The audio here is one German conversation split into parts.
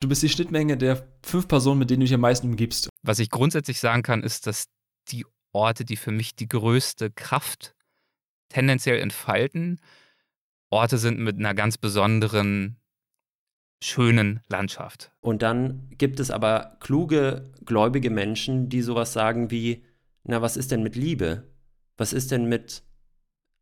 Du bist die Schnittmenge der fünf Personen, mit denen du dich am meisten umgibst. Was ich grundsätzlich sagen kann, ist, dass die Orte, die für mich die größte Kraft tendenziell entfalten, Orte sind mit einer ganz besonderen, schönen Landschaft. Und dann gibt es aber kluge, gläubige Menschen, die sowas sagen wie, na, was ist denn mit Liebe? Was ist denn mit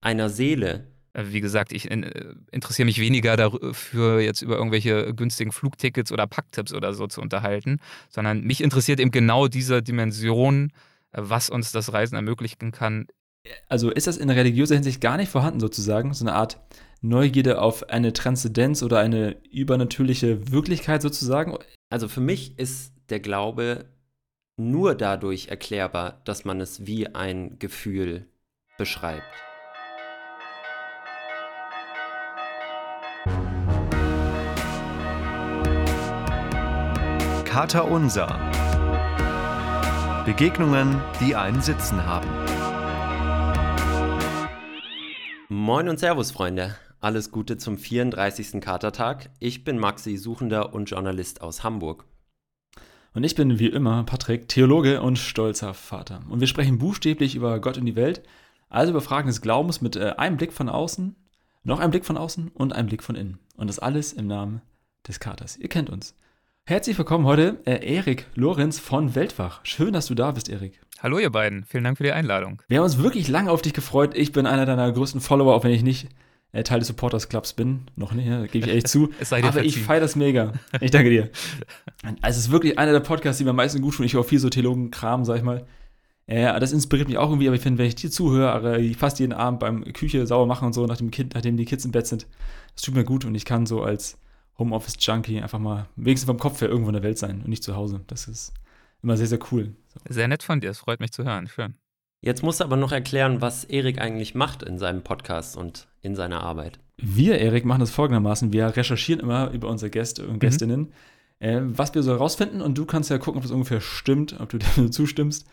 einer Seele? Äh, wie gesagt, ich äh, interessiere mich weniger dafür, jetzt über irgendwelche günstigen Flugtickets oder Packtipps oder so zu unterhalten, sondern mich interessiert eben genau diese Dimension, äh, was uns das Reisen ermöglichen kann. Also ist das in religiöser Hinsicht gar nicht vorhanden, sozusagen, so eine Art Neugierde auf eine Transzendenz oder eine übernatürliche Wirklichkeit sozusagen? Also für mich ist der Glaube nur dadurch erklärbar, dass man es wie ein Gefühl beschreibt. Kater Unser. Begegnungen, die einen Sitzen haben. Moin und Servus, Freunde. Alles Gute zum 34. Katertag. Ich bin Maxi, Suchender und Journalist aus Hamburg. Und ich bin wie immer Patrick, Theologe und stolzer Vater. Und wir sprechen buchstäblich über Gott und die Welt, also über Fragen des Glaubens mit äh, einem Blick von außen, noch einem Blick von außen und einem Blick von innen. Und das alles im Namen des Katers. Ihr kennt uns. Herzlich willkommen heute, äh, Erik Lorenz von Weltwach. Schön, dass du da bist, Erik. Hallo, ihr beiden. Vielen Dank für die Einladung. Wir haben uns wirklich lange auf dich gefreut. Ich bin einer deiner größten Follower, auch wenn ich nicht äh, Teil des Supporters Clubs bin. Noch nicht, ja, gebe ich ehrlich zu. Aber verziehen. ich feiere das mega. Ich danke dir. Also, es ist wirklich einer der Podcasts, die mir am meisten gut tun. Ich höre viel so Theologen-Kram, sag ich mal. Äh, das inspiriert mich auch irgendwie, aber ich finde, wenn ich dir zuhöre, fast jeden Abend beim Küche sauber machen und so, nachdem, kind, nachdem die Kids im Bett sind, das tut mir gut und ich kann so als Homeoffice-Junkie einfach mal wenigstens vom Kopf her irgendwo in der Welt sein und nicht zu Hause. Das ist immer sehr, sehr cool. So. Sehr nett von dir, es freut mich zu hören. Schön. Jetzt musst du aber noch erklären, was Erik eigentlich macht in seinem Podcast und in seiner Arbeit. Wir, Erik, machen das folgendermaßen. Wir recherchieren immer über unsere Gäste und mhm. Gästinnen, mhm. äh, was wir so herausfinden und du kannst ja gucken, ob das ungefähr stimmt, ob du dir zustimmst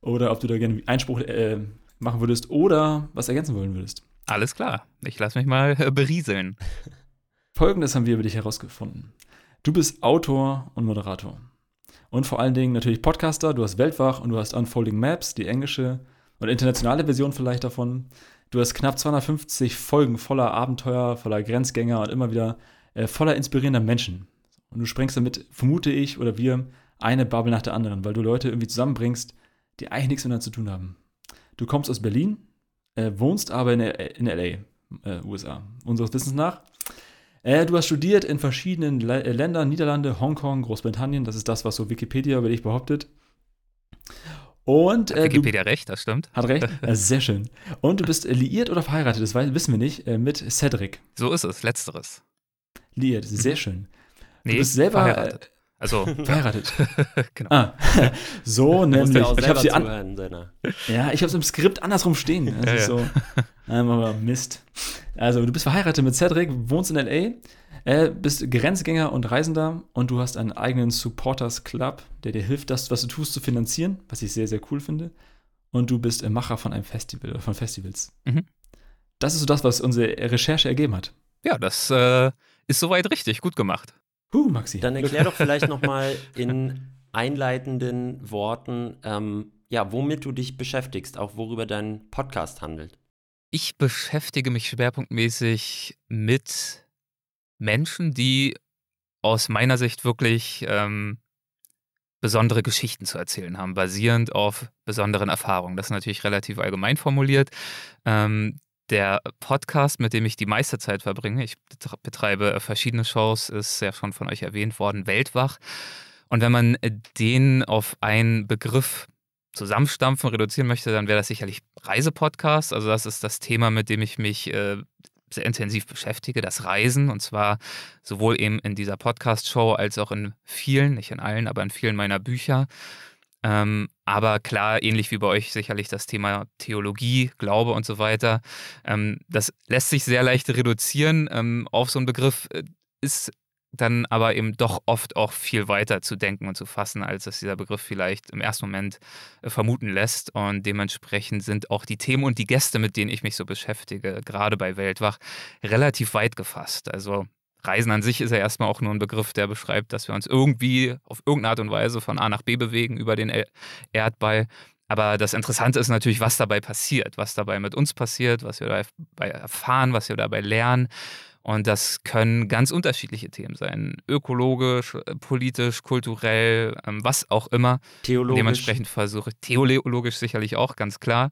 oder ob du da gerne Einspruch äh, machen würdest oder was ergänzen wollen würdest. Alles klar. Ich lasse mich mal äh, berieseln. Folgendes haben wir über dich herausgefunden. Du bist Autor und Moderator. Und vor allen Dingen natürlich Podcaster, du hast Weltwach und du hast Unfolding Maps, die englische und internationale Version vielleicht davon. Du hast knapp 250 Folgen voller Abenteuer, voller Grenzgänger und immer wieder äh, voller inspirierender Menschen. Und du sprengst damit, vermute ich oder wir, eine Bubble nach der anderen, weil du Leute irgendwie zusammenbringst, die eigentlich nichts miteinander zu tun haben. Du kommst aus Berlin, äh, wohnst aber in, in LA, äh, USA, unseres Wissens nach. Äh, du hast studiert in verschiedenen Le äh, Ländern, Niederlande, Hongkong, Großbritannien. Das ist das, was so Wikipedia über dich behauptet. Und, hat äh, Wikipedia du, recht, das stimmt. Hat recht, äh, sehr schön. Und du bist liiert oder verheiratet, das wissen wir nicht, äh, mit Cedric. So ist es, letzteres. Liiert, sehr schön. Nee, du bist selber verheiratet. Also verheiratet. genau. Ah, so nämlich. ich habe sie an. Ja, ich habe es im Skript andersrum stehen. Das ja, ist ja. so. Aber Mist. Also du bist verheiratet mit Cedric, wohnst in LA, äh, bist Grenzgänger und Reisender und du hast einen eigenen Supporters Club, der dir hilft, das, was du tust, zu finanzieren, was ich sehr, sehr cool finde. Und du bist Macher von einem Festival oder von Festivals. Mhm. Das ist so das, was unsere Recherche ergeben hat. Ja, das äh, ist soweit richtig. Gut gemacht. Huh, Maxi. Dann erklär doch vielleicht nochmal in einleitenden Worten, ähm, ja, womit du dich beschäftigst, auch worüber dein Podcast handelt. Ich beschäftige mich schwerpunktmäßig mit Menschen, die aus meiner Sicht wirklich ähm, besondere Geschichten zu erzählen haben, basierend auf besonderen Erfahrungen. Das ist natürlich relativ allgemein formuliert. Ähm, der Podcast, mit dem ich die meiste Zeit verbringe, ich betreibe verschiedene Shows, ist ja schon von euch erwähnt worden, Weltwach. Und wenn man den auf einen Begriff zusammenstampfen, reduzieren möchte, dann wäre das sicherlich Reisepodcast. Also das ist das Thema, mit dem ich mich äh, sehr intensiv beschäftige, das Reisen. Und zwar sowohl eben in dieser Podcast-Show als auch in vielen, nicht in allen, aber in vielen meiner Bücher. Ähm, aber klar, ähnlich wie bei euch sicherlich das Thema Theologie, Glaube und so weiter. Ähm, das lässt sich sehr leicht reduzieren ähm, auf so einen Begriff, äh, ist dann aber eben doch oft auch viel weiter zu denken und zu fassen, als es dieser Begriff vielleicht im ersten Moment äh, vermuten lässt. Und dementsprechend sind auch die Themen und die Gäste, mit denen ich mich so beschäftige, gerade bei Weltwach, relativ weit gefasst. Also Reisen an sich ist ja erstmal auch nur ein Begriff, der beschreibt, dass wir uns irgendwie auf irgendeine Art und Weise von A nach B bewegen über den Erdball. Aber das Interessante ist natürlich, was dabei passiert, was dabei mit uns passiert, was wir dabei erfahren, was wir dabei lernen. Und das können ganz unterschiedliche Themen sein. Ökologisch, äh, politisch, kulturell, ähm, was auch immer. Theologisch. Dementsprechend versuche ich, theologisch sicherlich auch, ganz klar.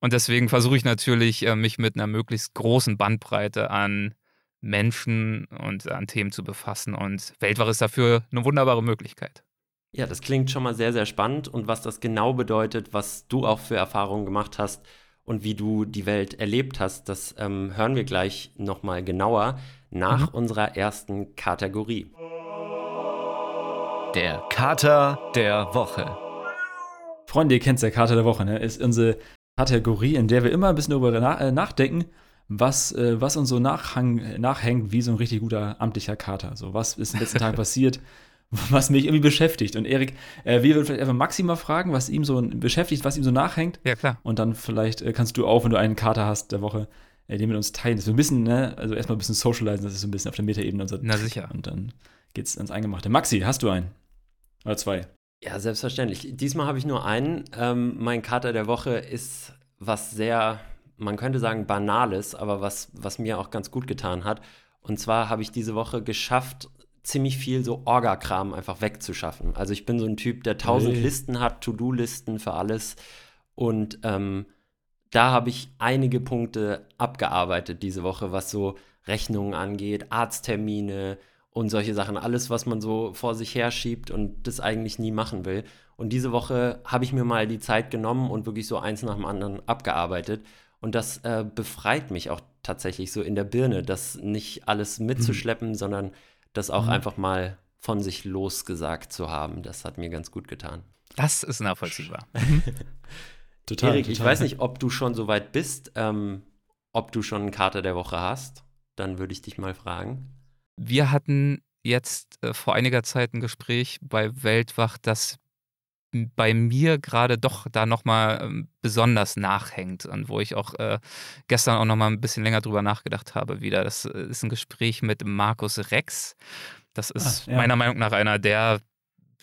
Und deswegen versuche ich natürlich, äh, mich mit einer möglichst großen Bandbreite an Menschen und an Themen zu befassen. Und Weltwach ist dafür eine wunderbare Möglichkeit. Ja, das klingt schon mal sehr, sehr spannend. Und was das genau bedeutet, was du auch für Erfahrungen gemacht hast und wie du die Welt erlebt hast, das ähm, hören wir gleich nochmal genauer nach mhm. unserer ersten Kategorie. Der Kater der Woche. Freunde, ihr kennt der Kater der Woche, ne? Ist unsere Kategorie, in der wir immer ein bisschen darüber na äh, nachdenken, was, äh, was uns so nachhang, nachhängt wie so ein richtig guter amtlicher Kater. So, was ist in den letzten Tagen passiert? was mich irgendwie beschäftigt. Und Erik, äh, wir würden vielleicht einfach Maxi mal fragen, was ihm so beschäftigt, was ihm so nachhängt. Ja, klar. Und dann vielleicht äh, kannst du auch, wenn du einen Kater hast der Woche, äh, den mit uns teilen. Das ist so ein bisschen, ne, also erstmal ein bisschen socialisen, das ist so ein bisschen auf der Metaebene. Unser Na sicher. Und dann geht's ans Eingemachte. Maxi, hast du einen? Oder zwei? Ja, selbstverständlich. Diesmal habe ich nur einen. Ähm, mein Kater der Woche ist was sehr, man könnte sagen, banales, aber was, was mir auch ganz gut getan hat. Und zwar habe ich diese Woche geschafft, ziemlich viel so Orga-Kram einfach wegzuschaffen. Also ich bin so ein Typ, der tausend hey. Listen hat, To-Do-Listen für alles. Und ähm, da habe ich einige Punkte abgearbeitet diese Woche, was so Rechnungen angeht, Arzttermine und solche Sachen. Alles, was man so vor sich her schiebt und das eigentlich nie machen will. Und diese Woche habe ich mir mal die Zeit genommen und wirklich so eins nach dem anderen abgearbeitet. Und das äh, befreit mich auch tatsächlich so in der Birne, das nicht alles mitzuschleppen, mhm. sondern das auch mhm. einfach mal von sich losgesagt zu haben. Das hat mir ganz gut getan. Das ist nachvollziehbar. total. Erik, total. ich weiß nicht, ob du schon so weit bist, ähm, ob du schon eine Karte der Woche hast. Dann würde ich dich mal fragen. Wir hatten jetzt äh, vor einiger Zeit ein Gespräch bei Weltwach, das bei mir gerade doch da nochmal ähm, besonders nachhängt und wo ich auch äh, gestern auch nochmal ein bisschen länger drüber nachgedacht habe wieder. Das äh, ist ein Gespräch mit Markus Rex. Das ist ah, ja. meiner Meinung nach einer der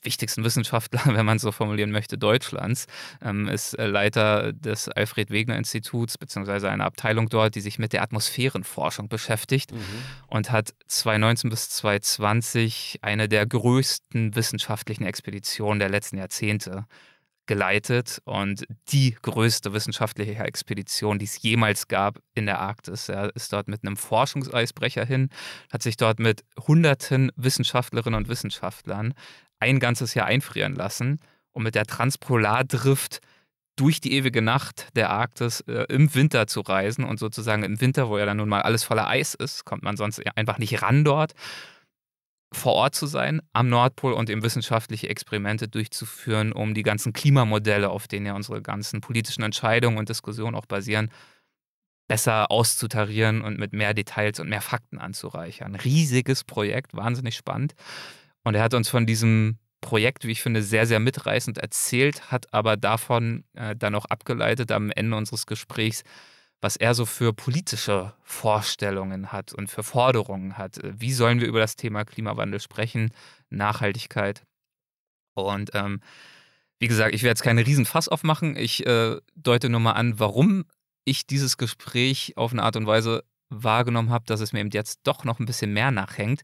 wichtigsten Wissenschaftler, wenn man so formulieren möchte, Deutschlands, ähm, ist äh, Leiter des Alfred Wegener Instituts, beziehungsweise einer Abteilung dort, die sich mit der Atmosphärenforschung beschäftigt mhm. und hat 2019 bis 2020 eine der größten wissenschaftlichen Expeditionen der letzten Jahrzehnte geleitet und die größte wissenschaftliche Expedition, die es jemals gab in der Arktis. Er ist dort mit einem Forschungseisbrecher hin, hat sich dort mit hunderten Wissenschaftlerinnen und Wissenschaftlern ein ganzes Jahr einfrieren lassen um mit der Transpolardrift durch die ewige Nacht der Arktis äh, im Winter zu reisen und sozusagen im Winter, wo ja dann nun mal alles voller Eis ist, kommt man sonst einfach nicht ran dort, vor Ort zu sein, am Nordpol und eben wissenschaftliche Experimente durchzuführen, um die ganzen Klimamodelle, auf denen ja unsere ganzen politischen Entscheidungen und Diskussionen auch basieren, besser auszutarieren und mit mehr Details und mehr Fakten anzureichern. Riesiges Projekt, wahnsinnig spannend. Und er hat uns von diesem Projekt, wie ich finde, sehr, sehr mitreißend erzählt, hat aber davon äh, dann auch abgeleitet am Ende unseres Gesprächs, was er so für politische Vorstellungen hat und für Forderungen hat. Wie sollen wir über das Thema Klimawandel sprechen, Nachhaltigkeit? Und ähm, wie gesagt, ich werde jetzt keine Riesenfass aufmachen. Ich äh, deute nur mal an, warum ich dieses Gespräch auf eine Art und Weise wahrgenommen habe, dass es mir eben jetzt doch noch ein bisschen mehr nachhängt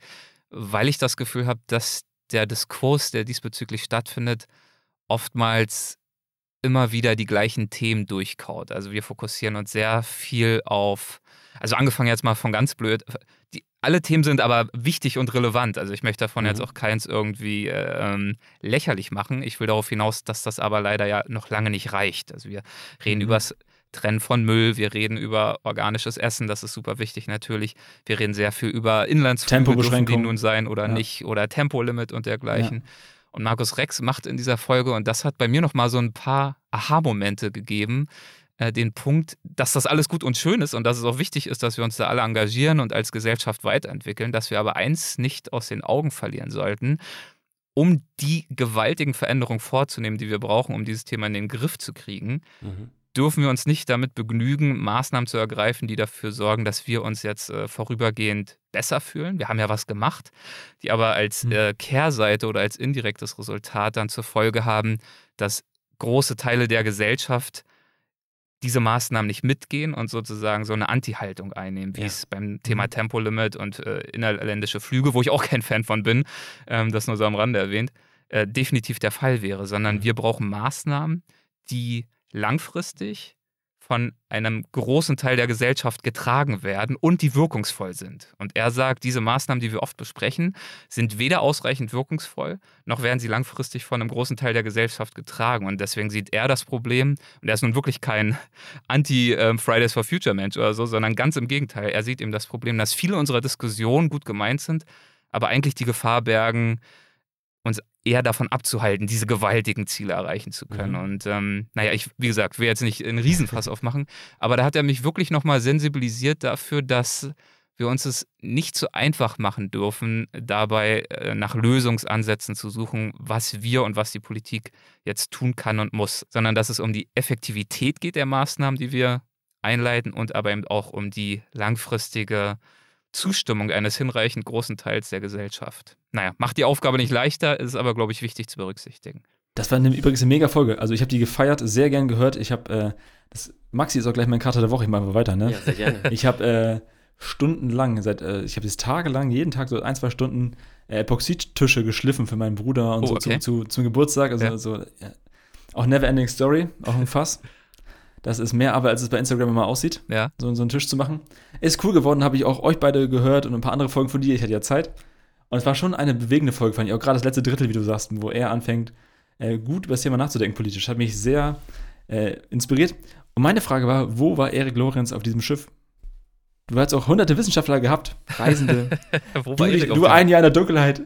weil ich das Gefühl habe, dass der Diskurs, der diesbezüglich stattfindet, oftmals immer wieder die gleichen Themen durchkaut. Also wir fokussieren uns sehr viel auf, also angefangen jetzt mal von ganz blöd, die, alle Themen sind aber wichtig und relevant. Also ich möchte davon mhm. jetzt auch keins irgendwie ähm, lächerlich machen. Ich will darauf hinaus, dass das aber leider ja noch lange nicht reicht. Also wir reden mhm. übers trennen von Müll, wir reden über organisches Essen, das ist super wichtig natürlich. Wir reden sehr viel über Inlandsflüge, die nun sein oder ja. nicht, oder Tempolimit und dergleichen. Ja. Und Markus Rex macht in dieser Folge, und das hat bei mir nochmal so ein paar Aha-Momente gegeben, äh, den Punkt, dass das alles gut und schön ist und dass es auch wichtig ist, dass wir uns da alle engagieren und als Gesellschaft weiterentwickeln, dass wir aber eins nicht aus den Augen verlieren sollten, um die gewaltigen Veränderungen vorzunehmen, die wir brauchen, um dieses Thema in den Griff zu kriegen, mhm dürfen wir uns nicht damit begnügen, Maßnahmen zu ergreifen, die dafür sorgen, dass wir uns jetzt äh, vorübergehend besser fühlen. Wir haben ja was gemacht, die aber als Hm. äh, Kehrseite oder als indirektes Resultat dann zur Folge haben, dass große Teile der Gesellschaft diese Maßnahmen nicht mitgehen und sozusagen so eine Anti-Haltung einnehmen, wie Ja. es beim Thema Mhm. Tempolimit und äh, innerländische Flüge, wo ich auch kein Fan von bin, ähm, das nur so am Rande erwähnt, äh, definitiv der Fall wäre, sondern Mhm. wir brauchen Maßnahmen, die langfristig von einem großen Teil der Gesellschaft getragen werden und die wirkungsvoll sind. Und er sagt, diese Maßnahmen, die wir oft besprechen, sind weder ausreichend wirkungsvoll, noch werden sie langfristig von einem großen Teil der Gesellschaft getragen. Und deswegen sieht er das Problem, und er ist nun wirklich kein Anti-Fridays for Future Mensch oder so, sondern ganz im Gegenteil. Er sieht eben das Problem, dass viele unserer Diskussionen gut gemeint sind, aber eigentlich die Gefahr bergen, uns eher davon abzuhalten, diese gewaltigen Ziele erreichen zu können. Mhm. Und ähm, naja, ich, wie gesagt, will jetzt nicht einen Riesenfass aufmachen, aber da hat er mich wirklich nochmal sensibilisiert dafür, dass wir uns es nicht so einfach machen dürfen, dabei äh, nach Lösungsansätzen zu suchen, was wir und was die Politik jetzt tun kann und muss, sondern dass es um die Effektivität geht der Maßnahmen, die wir einleiten und aber eben auch um die langfristige Zustimmung eines hinreichend großen Teils der Gesellschaft. Naja, macht die Aufgabe nicht leichter, ist aber, glaube ich, wichtig zu berücksichtigen. Das war eine, übrigens eine mega Folge. Also ich habe die gefeiert, sehr gern gehört. Ich habe, äh, das, Maxi ist auch gleich mein Kater der Woche. Ich mache einfach weiter, ne? Ja, sehr gerne. Ich habe äh, stundenlang, seit, äh, ich habe das tagelang, jeden Tag so ein, zwei Stunden äh, Epoxidtische geschliffen für meinen Bruder und Oh, so okay. zu, zu, zum Geburtstag. Also Ja. so, ja. auch Never Ending Story, auch ein Fass. Das ist mehr Arbeit, als es bei Instagram immer aussieht, Ja, so, so einen Tisch zu machen. Ist cool geworden, habe ich auch euch beide gehört und ein paar andere Folgen von dir. Ich hatte ja Zeit. Und es war schon eine bewegende Folge, fand ich. Auch gerade das letzte Drittel, wie du sagst, wo er anfängt, äh, gut über das Thema nachzudenken politisch. Hat mich sehr äh, inspiriert. Und meine Frage war, wo war Erik Lorenz auf diesem Schiff? Du hast auch hunderte Wissenschaftler gehabt, Reisende. wo du war Erik auf du ein Jahr in der Dunkelheit.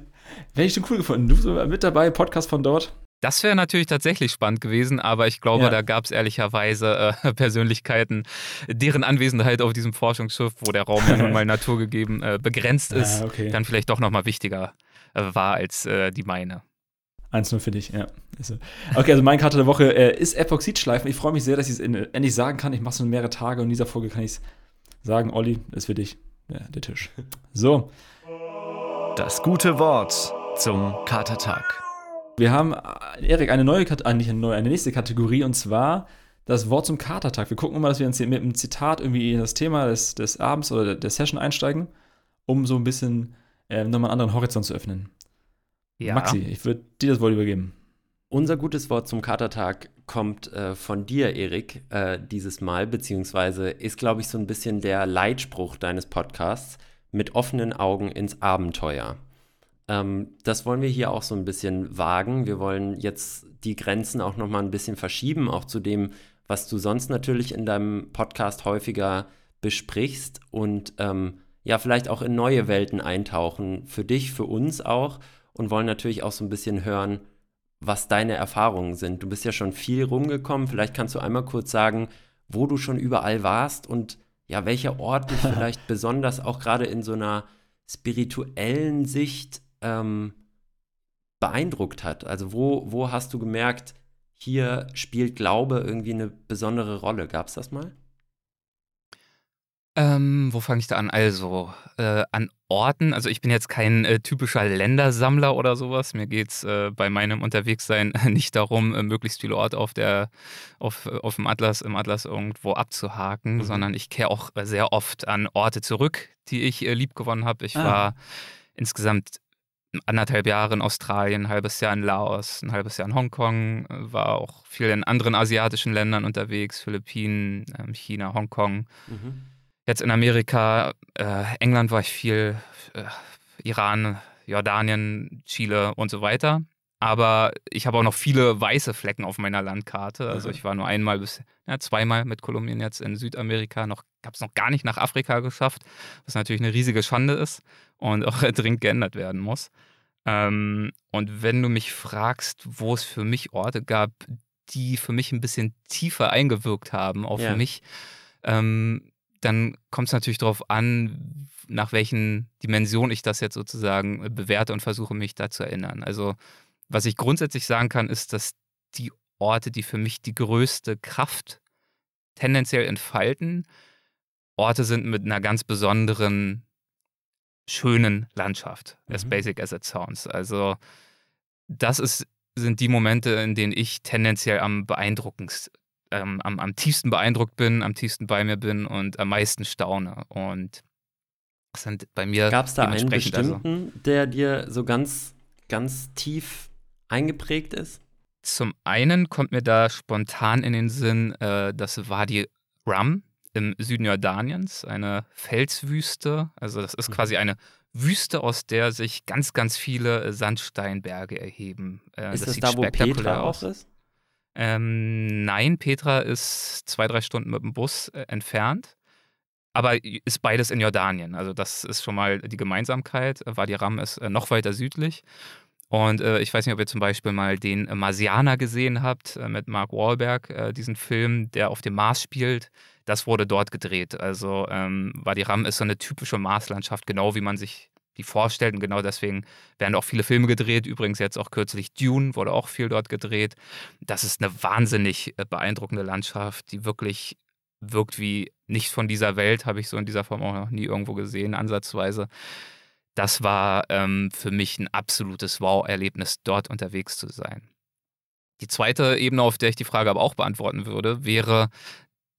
Wäre ich schon cool gefunden. Du so mit dabei, Podcast von dort. Das wäre natürlich tatsächlich spannend gewesen, aber ich glaube, Ja. da gab es ehrlicherweise äh, Persönlichkeiten, deren Anwesenheit auf diesem Forschungsschiff, wo der Raum ja nun mal naturgegeben äh, begrenzt ist, Ah, okay. dann vielleicht doch nochmal wichtiger äh, war als äh, die meine. 1-0 für dich, ja. Okay, also mein Karte der Woche äh, ist Epoxidschleifen. Ich freue mich sehr, dass ich es in- endlich sagen kann. Ich mache es schon mehrere Tage und in dieser Folge kann ich es sagen. Olli, ist für dich ja, der Tisch. So, Das gute Wort zum Katertag. Wir haben, äh, Erik, eine neue, Kat- äh, nicht eine neue, eine nächste Kategorie und zwar das Wort zum Katertag. Wir gucken immer, dass wir uns mit einem Zitat irgendwie in das Thema des, des Abends oder der, der Session einsteigen, um so ein bisschen äh, nochmal einen anderen Horizont zu öffnen. Ja. Maxi, ich würde dir das Wort übergeben. Unser gutes Wort zum Katertag kommt äh, von dir, Erik, äh, dieses Mal, beziehungsweise ist, glaube ich, so ein bisschen der Leitspruch deines Podcasts mit offenen Augen ins Abenteuer. Ähm, das wollen wir hier auch so ein bisschen wagen. Wir wollen jetzt die Grenzen auch noch mal ein bisschen verschieben, auch zu dem, was du sonst natürlich in deinem Podcast häufiger besprichst und ähm, ja, vielleicht auch in neue Welten eintauchen, für dich, für uns auch und wollen natürlich auch so ein bisschen hören, was deine Erfahrungen sind. Du bist ja schon viel rumgekommen. Vielleicht kannst du einmal kurz sagen, wo du schon überall warst und ja, welcher Ort dich vielleicht besonders auch gerade in so einer spirituellen Sicht ähm, beeindruckt hat. Also wo, wo hast du gemerkt, hier spielt Glaube irgendwie eine besondere Rolle? Gab es das mal? Ähm, wo fange ich da an? Also, äh, an Orten. Also, ich bin jetzt kein äh, typischer Ländersammler oder sowas. Mir geht es äh, bei meinem Unterwegssein nicht darum, äh, möglichst viele Orte auf, der, auf, äh, auf dem Atlas, im Atlas irgendwo abzuhaken, Mhm. sondern ich kehre auch äh, sehr oft an Orte zurück, die ich liebgewonnen habe. Ich Ah. war insgesamt anderthalb Jahre in Australien, ein halbes Jahr in Laos, ein halbes Jahr in Hongkong, war auch viel in anderen asiatischen Ländern unterwegs, Philippinen, ähm, China, Hongkong. Mhm. Jetzt in Amerika, äh, England war ich viel, äh, Iran, Jordanien, Chile und so weiter. Aber ich habe auch noch viele weiße Flecken auf meiner Landkarte. Also ich war nur einmal bis, ja, zweimal mit Kolumbien jetzt in Südamerika. Noch habe es noch gar nicht nach Afrika geschafft, was natürlich eine riesige Schande ist und auch dringend geändert werden muss. Ähm, und wenn du mich fragst, wo es für mich Orte gab, die für mich ein bisschen tiefer eingewirkt haben, auch Ja. für mich, ähm, dann kommt es natürlich darauf an, nach welchen Dimensionen ich das jetzt sozusagen bewerte und versuche mich da zu erinnern. Also was ich grundsätzlich sagen kann, ist, dass die Orte, die für mich die größte Kraft tendenziell entfalten, Orte sind mit einer ganz besonderen, schönen Landschaft, as Mhm. basic as it sounds. Also das ist, sind die Momente, in denen ich tendenziell am beeindruckendsten, ähm, am, am tiefsten beeindruckt bin, am tiefsten bei mir bin und am meisten staune. Und das sind bei mir Gab es da einen also- bestimmten, der dir so ganz, ganz tief eingeprägt ist? Zum einen kommt mir da spontan in den Sinn, äh, das Wadi Rum im Süden Jordaniens, eine Felswüste. Also das ist Mhm. quasi eine Wüste, aus der sich ganz, ganz viele äh, Sandsteinberge erheben. Äh, ist das, sieht da, wo Petra aus. auch ist? Ähm, nein, Petra ist zwei, drei Stunden mit dem Bus äh, entfernt. Aber ist beides in Jordanien. Also, das ist schon mal die Gemeinsamkeit. Wadi Ram ist äh, noch weiter südlich. Und äh, ich weiß nicht, ob ihr zum Beispiel mal den äh, Marsianer gesehen habt äh, mit Mark Wahlberg, äh, diesen Film, der auf dem Mars spielt. Das wurde dort gedreht. Also, ähm, Wadi Ram ist so eine typische Marslandschaft, genau wie man sich die vorstellt. Und genau deswegen werden auch viele Filme gedreht. Übrigens jetzt auch kürzlich Dune wurde auch viel dort gedreht. Das ist eine wahnsinnig äh, beeindruckende Landschaft, die wirklich wirkt wie nicht von dieser Welt, habe ich so in dieser Form auch noch nie irgendwo gesehen, ansatzweise. Das war ähm, für mich ein absolutes Wow-Erlebnis, dort unterwegs zu sein. Die zweite Ebene, auf der ich die Frage aber auch beantworten würde, wäre,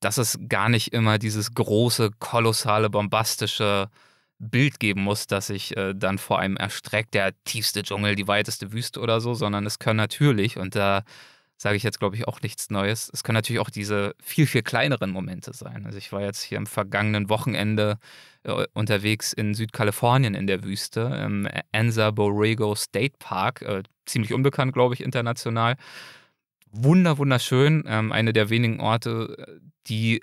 dass es gar nicht immer dieses große, kolossale, bombastische Bild geben muss, dass sich äh, dann vor einem erstreckt, der tiefste Dschungel, die weiteste Wüste oder so, sondern es können natürlich, und da sage ich jetzt, glaube ich, auch nichts Neues, es können natürlich auch diese viel, viel kleineren Momente sein. Also ich war jetzt hier am vergangenen Wochenende äh, unterwegs in Südkalifornien in der Wüste, im Anza Borrego State Park, äh, ziemlich unbekannt, glaube ich, international. Wunder, wunderschön, ähm, eine der wenigen Orte, die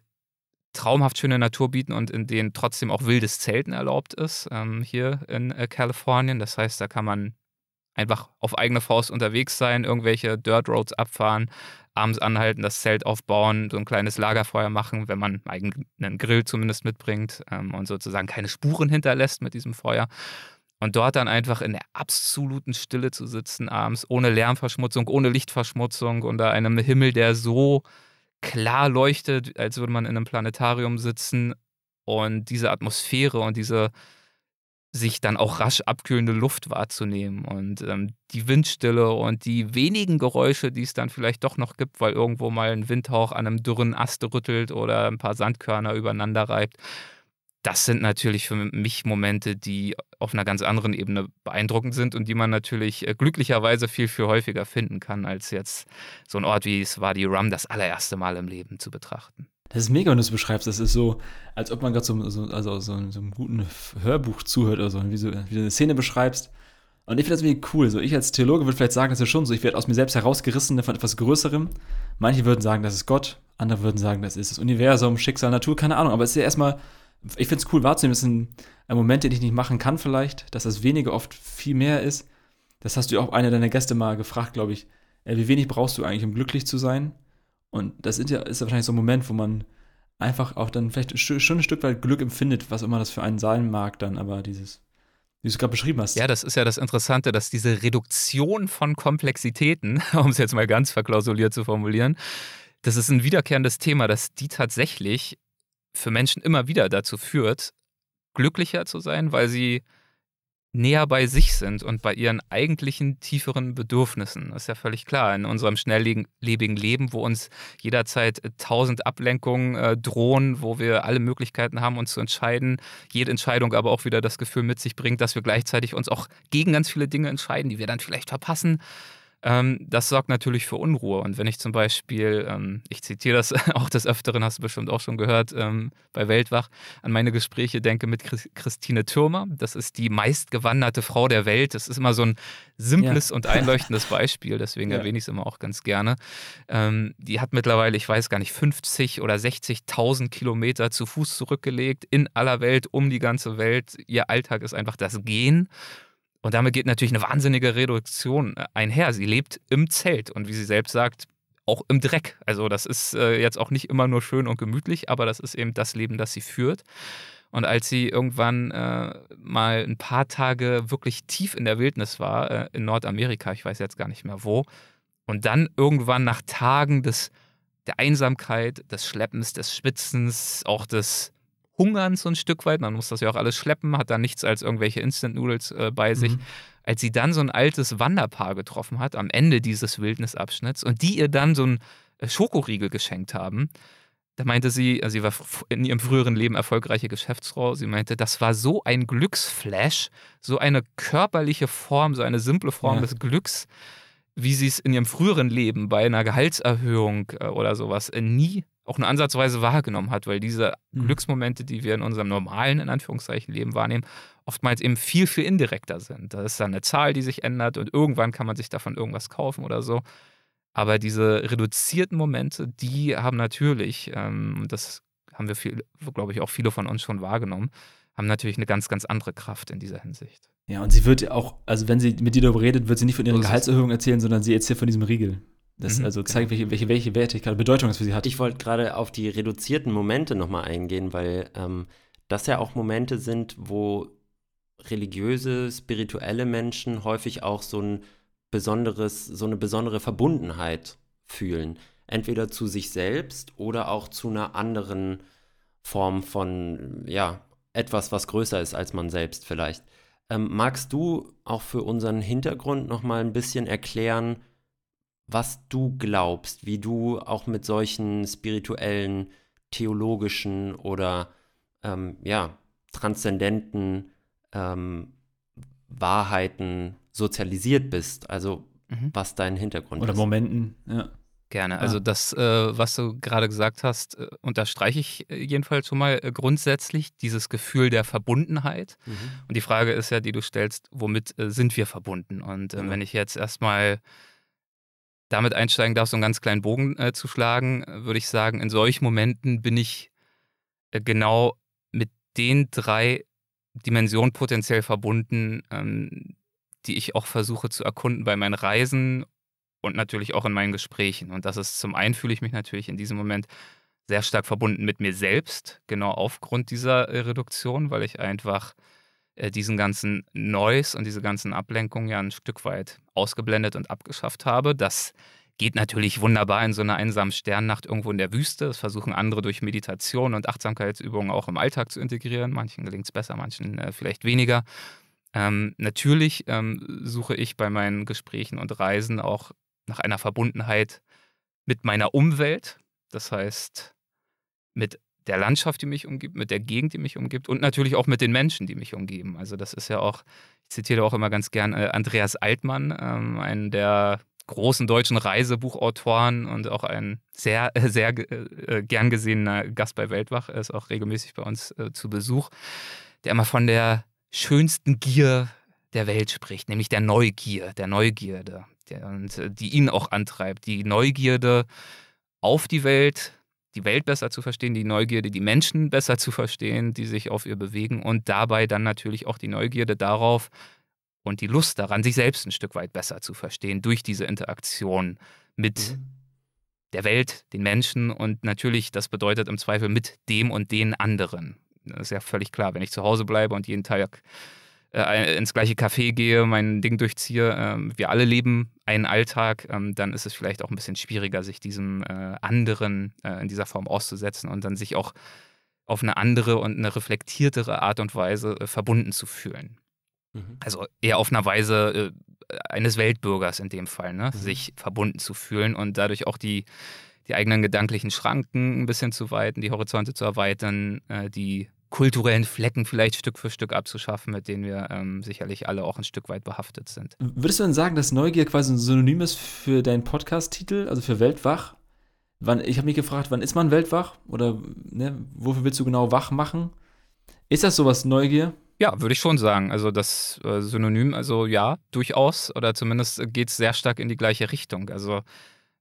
traumhaft schöne Natur bieten und in denen trotzdem auch wildes Zelten erlaubt ist, ähm, hier in äh, Kalifornien. Das heißt, da kann man einfach auf eigene Faust unterwegs sein, irgendwelche Dirt Roads abfahren, abends anhalten, das Zelt aufbauen, so ein kleines Lagerfeuer machen, wenn man einen Grill zumindest mitbringt ähm, und sozusagen keine Spuren hinterlässt mit diesem Feuer. Und dort dann einfach in der absoluten Stille zu sitzen abends, ohne Lärmverschmutzung, ohne Lichtverschmutzung, unter einem Himmel, der so klar leuchtet, als würde man in einem Planetarium sitzen und diese Atmosphäre und diese sich dann auch rasch abkühlende Luft wahrzunehmen und ähm, die Windstille und die wenigen Geräusche, die es dann vielleicht doch noch gibt, weil irgendwo mal ein Windhauch an einem dürren Ast rüttelt oder ein paar Sandkörner übereinander reibt. Das sind natürlich für mich Momente, die auf einer ganz anderen Ebene beeindruckend sind und die man natürlich äh, glücklicherweise viel, viel häufiger finden kann, als jetzt so ein Ort wie Swadi Rum das allererste Mal im Leben zu betrachten. Das ist mega, wenn du es beschreibst. Das ist so, als ob man gerade so, so, also so, so einem guten Hörbuch zuhört oder so, wie, so, wie du eine Szene beschreibst. Und ich finde das irgendwie cool. So, ich als Theologe würde vielleicht sagen, das ist schon so, ich werde aus mir selbst herausgerissen von etwas Größerem. Manche würden sagen, das ist Gott, andere würden sagen, das ist das Universum, Schicksal, Natur, keine Ahnung. Aber es ist ja erstmal, ich finde es cool wahrzunehmen, das ist ein, Moment, den ich nicht machen kann, vielleicht, dass das wenige oft viel mehr ist. Das hast du auch einer deiner Gäste mal gefragt, glaube ich. Äh, wie wenig brauchst du eigentlich, um glücklich zu sein? Und das ist ja, ist ja wahrscheinlich so ein Moment, wo man einfach auch dann vielleicht schon ein Stück weit Glück empfindet, was immer das für einen sein mag, dann aber dieses, wie du es gerade beschrieben hast. Ja, das ist ja das Interessante, dass diese Reduktion von Komplexitäten, um es jetzt mal ganz verklausuliert zu formulieren, das ist ein wiederkehrendes Thema, dass die tatsächlich für Menschen immer wieder dazu führt, glücklicher zu sein, weil sie näher bei sich sind und bei ihren eigentlichen tieferen Bedürfnissen. Das ist ja völlig klar. In unserem schnelllebigen Leben, wo uns jederzeit tausend Ablenkungen äh, drohen, wo wir alle Möglichkeiten haben, uns zu entscheiden, jede Entscheidung aber auch wieder das Gefühl mit sich bringt, dass wir gleichzeitig uns auch gegen ganz viele Dinge entscheiden, die wir dann vielleicht verpassen. Ähm, das sorgt natürlich für Unruhe. Und wenn ich zum Beispiel, ähm, ich zitiere das auch des Öfteren, hast du bestimmt auch schon gehört, ähm, bei Weltwach, an meine Gespräche denke mit Christine Türmer. Das ist die meistgewanderte Frau der Welt. Das ist immer so ein simples ja. und einleuchtendes Beispiel, deswegen ja. erwähne ich es immer auch ganz gerne. Ähm, die hat mittlerweile, ich weiß gar nicht, 50 oder 60.000 Kilometer zu Fuß zurückgelegt in aller Welt, um die ganze Welt. Ihr Alltag ist einfach das Gehen. Und damit geht natürlich eine wahnsinnige Reduktion einher. Sie lebt im Zelt und wie sie selbst sagt, auch im Dreck. Also das ist äh, jetzt auch nicht immer nur schön und gemütlich, aber das ist eben das Leben, das sie führt. Und als sie irgendwann äh, mal ein paar Tage wirklich tief in der Wildnis war, äh, in Nordamerika, ich weiß jetzt gar nicht mehr wo, und dann irgendwann nach Tagen des der Einsamkeit, des Schleppens, des Schwitzens, auch des Hungerns so ein Stück weit. Man muss das ja auch alles schleppen, hat da nichts als irgendwelche Instant-Noodles äh, bei sich. Mhm. Als sie dann so ein altes Wanderpaar getroffen hat am Ende dieses Wildnisabschnitts und die ihr dann so ein äh, Schokoriegel geschenkt haben, da meinte sie, also sie war in ihrem früheren Leben erfolgreiche Geschäftsfrau, sie meinte, das war so ein Glücksflash, so eine körperliche Form, so eine simple Form Ja. des Glücks, wie sie es in ihrem früheren Leben bei einer Gehaltserhöhung äh, oder sowas äh, nie auch nur ansatzweise wahrgenommen hat, weil diese Mhm. Glücksmomente, die wir in unserem normalen, in Anführungszeichen, Leben wahrnehmen, oftmals eben viel, viel indirekter sind. Da ist dann eine Zahl, die sich ändert und irgendwann kann man sich davon irgendwas kaufen oder so. Aber diese reduzierten Momente, die haben natürlich, ähm, und das haben wir, viel, glaube ich, auch viele von uns schon wahrgenommen, haben natürlich eine ganz, ganz andere Kraft in dieser Hinsicht. Ja, und sie wird ja auch, also wenn sie mit dir darüber redet, wird sie nicht von ihrer. Gehaltserhöhung erzählen, sondern sie erzählt von diesem Riegel. Das Mhm, also zeigt, welche, welche, welche Wertigkeit, Bedeutung es für sie hat. Ich wollte gerade auf die reduzierten Momente nochmal eingehen, weil ähm, das ja auch Momente sind, wo religiöse, spirituelle Menschen häufig auch so ein besonderes, so eine besondere Verbundenheit fühlen. Entweder zu sich selbst oder auch zu einer anderen Form von, ja, etwas, was größer ist als man selbst vielleicht. Ähm, magst du auch für unseren Hintergrund nochmal ein bisschen erklären, was du glaubst, wie du auch mit solchen spirituellen, theologischen oder ähm, ja, transzendenten ähm, Wahrheiten sozialisiert bist, also Mhm. was dein Hintergrund Oder ist. Momenten, ja. Gerne. Also das, äh, was du gerade gesagt hast, äh, unterstreiche ich äh, jedenfalls schon mal äh, grundsätzlich, dieses Gefühl der Verbundenheit. Mhm. Und die Frage ist ja, die du stellst, womit äh, sind wir verbunden? Und äh, Genau. wenn ich jetzt erstmal damit einsteigen darf, so einen ganz kleinen Bogen zu schlagen, würde ich sagen, in solchen Momenten bin ich genau mit den drei Dimensionen potenziell verbunden, ähm, die ich auch versuche zu erkunden bei meinen Reisen und natürlich auch in meinen Gesprächen. Und das ist zum einen fühle ich mich natürlich in diesem Moment sehr stark verbunden mit mir selbst, genau aufgrund dieser äh, Reduktion, weil ich einfach äh, diesen ganzen Noise und diese ganzen Ablenkungen ja ein Stück weit ausgeblendet und abgeschafft habe. Das geht natürlich wunderbar in so einer einsamen Sternnacht irgendwo in der Wüste. Das versuchen andere durch Meditation und Achtsamkeitsübungen auch im Alltag zu integrieren. Manchen gelingt es besser, manchen äh, vielleicht weniger. Ähm, natürlich ähm, suche ich bei meinen Gesprächen und Reisen auch nach einer Verbundenheit mit meiner Umwelt. Das heißt, mit der Landschaft, die mich umgibt, mit der Gegend, die mich umgibt und natürlich auch mit den Menschen, die mich umgeben. Also das ist ja auch, ich zitiere auch immer ganz gern äh, Andreas Altmann, ähm, einen der großen deutschen Reisebuchautoren und auch ein sehr, sehr äh, gern gesehener Gast bei Weltwach. Er ist auch regelmäßig bei uns äh, zu Besuch, der immer von der schönsten Gier der Welt spricht, nämlich der Neugier, der Neugierde, und äh, die ihn auch antreibt. Die Neugierde auf die Welt, die Welt besser zu verstehen, die Neugierde, die Menschen besser zu verstehen, die sich auf ihr bewegen und dabei dann natürlich auch die Neugierde darauf und die Lust daran, sich selbst ein Stück weit besser zu verstehen durch diese Interaktion mit Mhm. der Welt, den Menschen und natürlich, das bedeutet im Zweifel mit dem und den anderen. Das ist ja völlig klar, wenn ich zu Hause bleibe und jeden Tag äh, ins gleiche Café gehe, mein Ding durchziehe, ähm, wir alle leben einen Alltag, ähm, dann ist es vielleicht auch ein bisschen schwieriger, sich diesem äh, anderen äh, in dieser Form auszusetzen und dann sich auch auf eine andere und eine reflektiertere Art und Weise äh, verbunden zu fühlen. Mhm. Also eher auf einer Weise äh, eines Weltbürgers in dem Fall, ne? Mhm. sich verbunden zu fühlen und dadurch auch die, die eigenen gedanklichen Schranken ein bisschen zu weiten, die Horizonte zu erweitern, äh, die kulturellen Flecken vielleicht Stück für Stück abzuschaffen, mit denen wir ähm, sicherlich alle auch ein Stück weit behaftet sind. Würdest du denn sagen, dass Neugier quasi ein Synonym ist für deinen Podcast-Titel, also für Weltwach? Wann, ich habe mich gefragt, wann ist man weltwach? Oder ne, wofür willst du genau wach machen? Ist das sowas Neugier? Ja, würde ich schon sagen. Also das äh, Synonym, also ja, durchaus. Oder zumindest geht es sehr stark in die gleiche Richtung. Also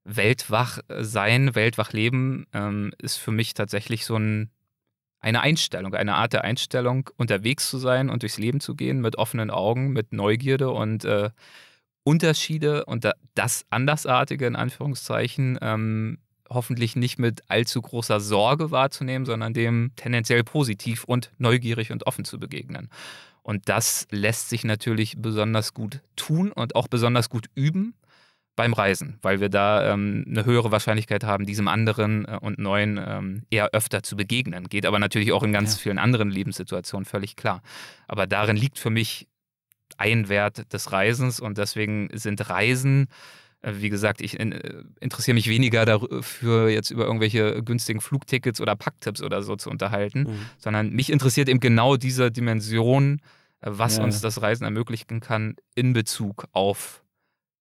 Weltwach sein, Weltwach leben ähm, ist für mich tatsächlich so ein, eine Einstellung, eine Art der Einstellung, unterwegs zu sein und durchs Leben zu gehen mit offenen Augen, mit Neugierde und äh, Unterschiede und da, das Andersartige in Anführungszeichen ähm, hoffentlich nicht mit allzu großer Sorge wahrzunehmen, sondern dem tendenziell positiv und neugierig und offen zu begegnen. Und das lässt sich natürlich besonders gut tun und auch besonders gut üben, beim Reisen, weil wir da ähm, eine höhere Wahrscheinlichkeit haben, diesem anderen äh, und neuen ähm, eher öfter zu begegnen. Geht aber natürlich auch in ganz Ja. vielen anderen Lebenssituationen völlig klar. Aber darin liegt für mich ein Wert des Reisens und deswegen sind Reisen, äh, wie gesagt, ich äh, interessiere mich weniger dafür, jetzt über irgendwelche günstigen Flugtickets oder Packtipps oder so zu unterhalten, Mhm. sondern mich interessiert eben genau diese Dimension, äh, was Ja. uns das Reisen ermöglichen kann in Bezug auf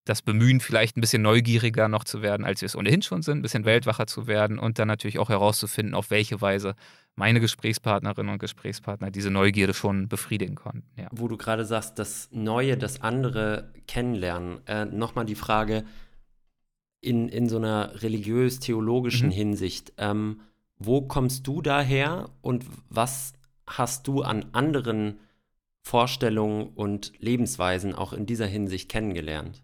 das Bemühen, vielleicht ein bisschen neugieriger noch zu werden, als wir es ohnehin schon sind, ein bisschen weltwacher zu werden und dann natürlich auch herauszufinden, auf welche Weise meine Gesprächspartnerinnen und Gesprächspartner diese Neugierde schon befriedigen konnten. Ja. Wo du gerade sagst, das Neue, das andere kennenlernen. Äh, Nochmal die Frage in, in so einer religiös-theologischen Mhm. Hinsicht. Ähm, wo kommst du daher und was hast du an anderen Vorstellungen und Lebensweisen auch in dieser Hinsicht kennengelernt?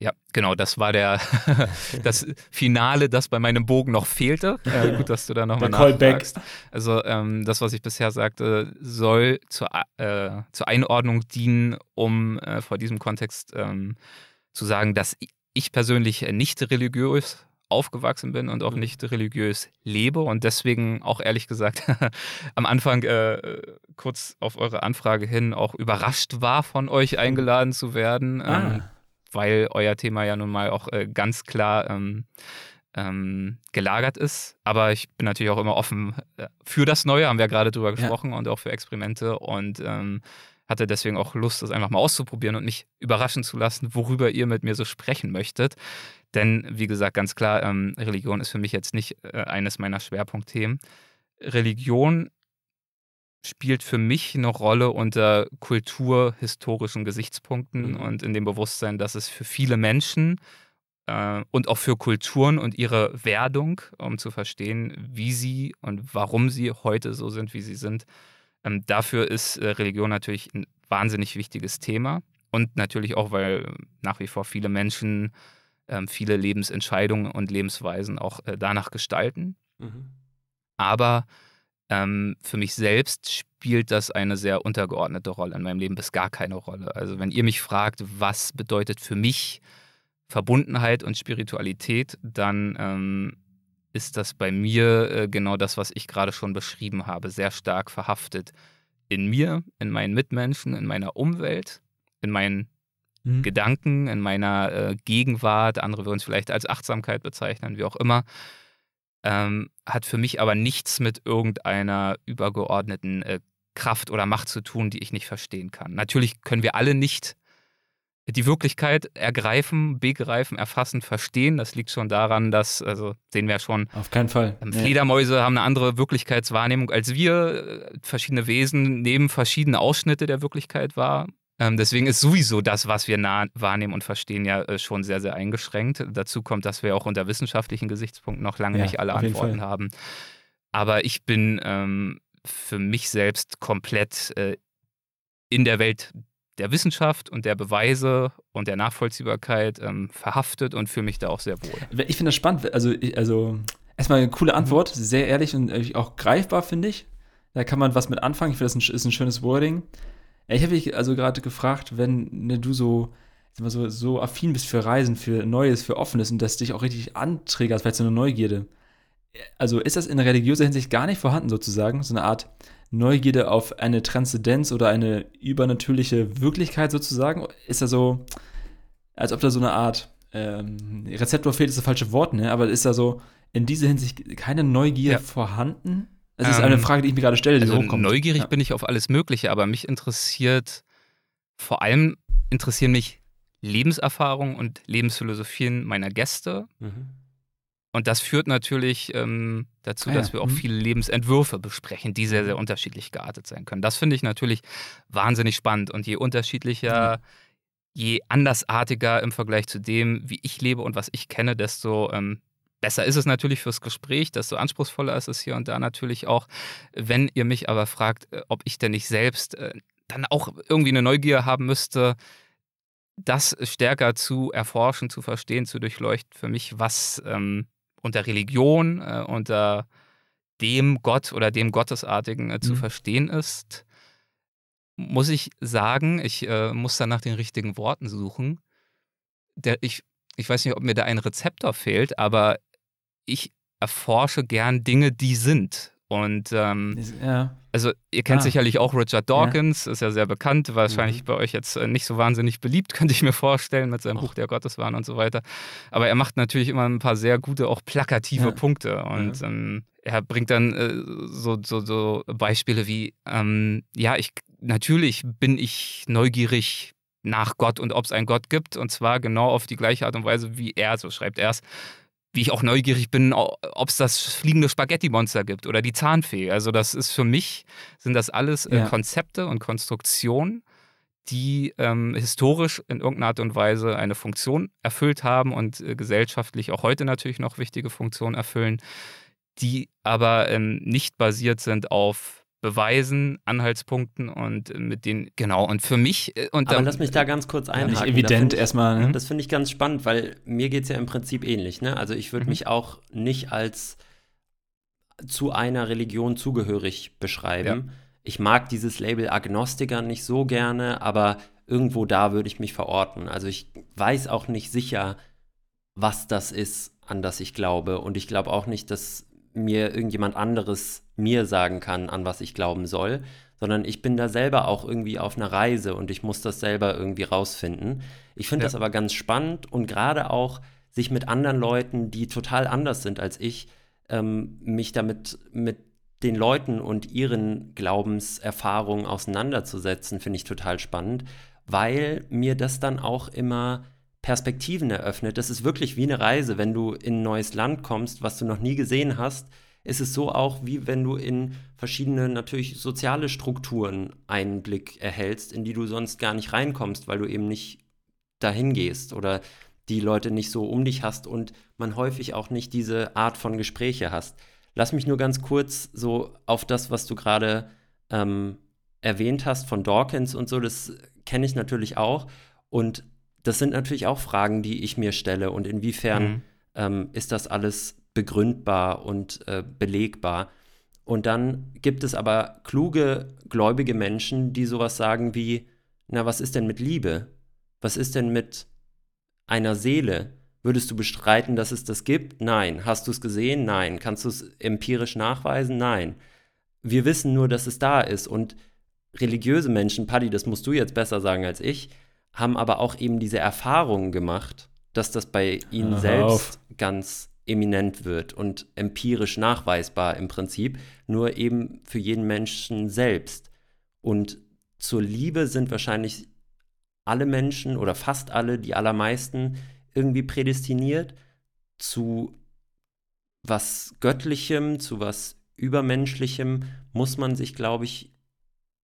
Ja, genau, das war der das Finale, das bei meinem Bogen noch fehlte. Äh, gut, dass du da nochmal nachfragst. Also ähm, das, was ich bisher sagte, soll zur, äh, zur Einordnung dienen, um äh, vor diesem Kontext ähm, zu sagen, dass ich persönlich nicht religiös aufgewachsen bin und auch Mhm. nicht religiös lebe und deswegen auch ehrlich gesagt am Anfang äh, kurz auf eure Anfrage hin auch überrascht war, von euch eingeladen zu werden. Ähm, Ah. Weil euer Thema ja nun mal auch äh, ganz klar ähm, ähm, gelagert ist. Aber ich bin natürlich auch immer offen äh, für das Neue, haben wir ja gerade drüber gesprochen, und auch für Experimente und ähm, hatte deswegen auch Lust, das einfach mal auszuprobieren und mich überraschen zu lassen, worüber ihr mit mir so sprechen möchtet. Denn, wie gesagt, ganz klar, ähm, Religion ist für mich jetzt nicht äh, eines meiner Schwerpunktthemen. Religion spielt für mich eine Rolle unter kulturhistorischen Gesichtspunkten Mhm. und in dem Bewusstsein, dass es für viele Menschen äh, und auch für Kulturen und ihre Werdung, um zu verstehen, wie sie und warum sie heute so sind, wie sie sind, ähm, dafür ist äh, Religion natürlich ein wahnsinnig wichtiges Thema. Und natürlich auch, weil nach wie vor viele Menschen ähm, viele Lebensentscheidungen und Lebensweisen auch äh, danach gestalten. Mhm. Aber ähm, für mich selbst spielt das eine sehr untergeordnete Rolle in meinem Leben, bis gar keine Rolle. Also wenn ihr mich fragt, was bedeutet für mich Verbundenheit und Spiritualität, dann ähm, ist das bei mir äh, genau das, was ich gerade schon beschrieben habe, sehr stark verhaftet in mir, in meinen Mitmenschen, in meiner Umwelt, in meinen Mhm. Gedanken, in meiner äh, Gegenwart, andere würden es vielleicht als Achtsamkeit bezeichnen, wie auch immer, ähm, hat für mich aber nichts mit irgendeiner übergeordneten äh, Kraft oder Macht zu tun, die ich nicht verstehen kann. Natürlich können wir alle nicht die Wirklichkeit ergreifen, begreifen, erfassen, verstehen. Das liegt schon daran, dass, also sehen wir ja schon, Auf keinen Fall. ähm. Fledermäuse haben eine andere Wirklichkeitswahrnehmung als wir. Äh, Verschiedene Wesen nehmen verschiedene Ausschnitte der Wirklichkeit wahr. Ähm, deswegen ist sowieso das, was wir nah wahrnehmen und verstehen, ja äh, schon sehr, sehr eingeschränkt. Dazu kommt, dass wir auch unter wissenschaftlichen Gesichtspunkten noch lange Ja, nicht alle Antworten haben. Aber ich bin ähm, für mich selbst komplett äh, in der Welt der Wissenschaft und der Beweise und der Nachvollziehbarkeit ähm, verhaftet und fühle mich da auch sehr wohl. Ich finde das spannend. Also, ich, also erstmal eine coole Antwort, sehr ehrlich und äh, auch greifbar, finde ich. Da kann man was mit anfangen. Ich finde, das ist ein schönes Wording. Ich habe mich also gerade gefragt, wenn ne, du so, mal so, so affin bist für Reisen, für Neues, für Offenes und das dich auch richtig anträgert, vielleicht so eine Neugierde. Also ist das in religiöser Hinsicht gar nicht vorhanden, sozusagen? So eine Art Neugierde auf eine Transzendenz oder eine übernatürliche Wirklichkeit, sozusagen? Ist da so, als ob da so eine Art ähm, Rezeptor fehlt, ist das falsche Wort, ne? Aber ist da so in dieser Hinsicht keine Neugier Ja. vorhanden? Das ist Ähm, eine Frage, die ich mir gerade stelle, die Also hochkommt. neugierig Ja. bin ich auf alles Mögliche, aber mich interessiert, vor allem interessieren mich Lebenserfahrungen und Lebensphilosophien meiner Gäste. Mhm. Und das führt natürlich ähm, dazu, Ah ja, dass wir auch mhm. viele Lebensentwürfe besprechen, die sehr, sehr unterschiedlich geartet sein können. Das finde ich natürlich wahnsinnig spannend. Und je unterschiedlicher, je andersartiger im Vergleich zu dem, wie ich lebe und was ich kenne, desto ähm, besser ist es natürlich fürs Gespräch, desto anspruchsvoller ist es hier und da natürlich auch. Wenn ihr mich aber fragt, äh, ob ich denn nicht selbst äh, dann auch irgendwie eine Neugier haben müsste, das stärker zu erforschen, zu verstehen, zu durchleuchten, für mich, was ähm, unter Religion, äh, unter dem Gott oder dem Gottesartigen äh, zu Mhm. verstehen ist, muss ich sagen, ich äh, muss da nach den richtigen Worten suchen. Der, ich ich weiß nicht, ob mir da ein Rezeptor fehlt, aber ich erforsche gern Dinge, die sind. Und ähm, ja. also ihr kennt Ah. sicherlich auch Richard Dawkins, ist ja sehr bekannt, wahrscheinlich bei euch jetzt äh, nicht so wahnsinnig beliebt, könnte ich mir vorstellen, mit seinem Och. Buch der Gotteswahn und so weiter. Aber er macht natürlich immer ein paar sehr gute, auch plakative Ja. Punkte. Und ähm, er bringt dann äh, so, so, so Beispiele wie, ähm, ja, ich natürlich bin ich neugierig nach Gott und ob es einen Gott gibt. Und zwar genau auf die gleiche Art und Weise, wie er, so schreibt er es, wie ich auch neugierig bin, ob es das fliegende Spaghetti-Monster gibt oder die Zahnfee. Also das ist für mich, sind das alles äh, Ja. Konzepte und Konstruktionen, die ähm, historisch in irgendeiner Art und Weise eine Funktion erfüllt haben und äh, gesellschaftlich auch heute natürlich noch wichtige Funktionen erfüllen, die aber ähm, nicht basiert sind auf Beweisen, Anhaltspunkten und mit denen, genau, und für mich, äh, und Aber da- lass mich da ganz kurz Ja, einhaken. nicht Da evident ich- erstmal. Ne? Das finde ich ganz spannend, weil mir geht es ja im Prinzip ähnlich. Ne? Also ich würde Mhm. mich auch nicht als zu einer Religion zugehörig beschreiben. Ich mag dieses Label Agnostiker nicht so gerne, aber irgendwo da würde ich mich verorten. Also ich weiß auch nicht sicher, was das ist, an das ich glaube. Und ich glaube auch nicht, dass mir irgendjemand anderes mir sagen kann, an was ich glauben soll, sondern ich bin da selber auch irgendwie auf einer Reise und ich muss das selber irgendwie rausfinden. Ich finde Ja. das aber ganz spannend und gerade auch sich mit anderen Leuten, die total anders sind als ich, ähm, mich damit mit den Leuten und ihren Glaubenserfahrungen auseinanderzusetzen, finde ich total spannend, weil mir das dann auch immer Perspektiven eröffnet. Das ist wirklich wie eine Reise, wenn du in ein neues Land kommst, was du noch nie gesehen hast, ist es so auch, wie wenn du in verschiedene natürlich soziale Strukturen Einblick erhältst, in die du sonst gar nicht reinkommst, weil du eben nicht dahin gehst oder die Leute nicht so um dich hast und man häufig auch nicht diese Art von Gespräche hast. Lass mich nur ganz kurz so auf das, was du gerade ähm, erwähnt hast von Dawkins und so, das kenne ich natürlich auch. Und das sind natürlich auch Fragen, die ich mir stelle und inwiefern Mhm. ähm, ist das alles begründbar und äh, belegbar. Und dann gibt es aber kluge, gläubige Menschen, die sowas sagen wie, na, was ist denn mit Liebe? Was ist denn mit einer Seele? Würdest du bestreiten, dass es das gibt? Nein. Hast du es gesehen? Nein. Kannst du es empirisch nachweisen? Nein. Wir wissen nur, dass es da ist. Und religiöse Menschen, Paddy, das musst du jetzt besser sagen als ich, haben aber auch eben diese Erfahrungen gemacht, dass das bei ihnen Hör selbst auf. ganz eminent wird und empirisch nachweisbar im Prinzip, nur eben für jeden Menschen selbst. Und zur Liebe sind wahrscheinlich alle Menschen oder fast alle, die allermeisten, irgendwie prädestiniert zu was Göttlichem, zu was Übermenschlichem, muss man sich, glaube ich,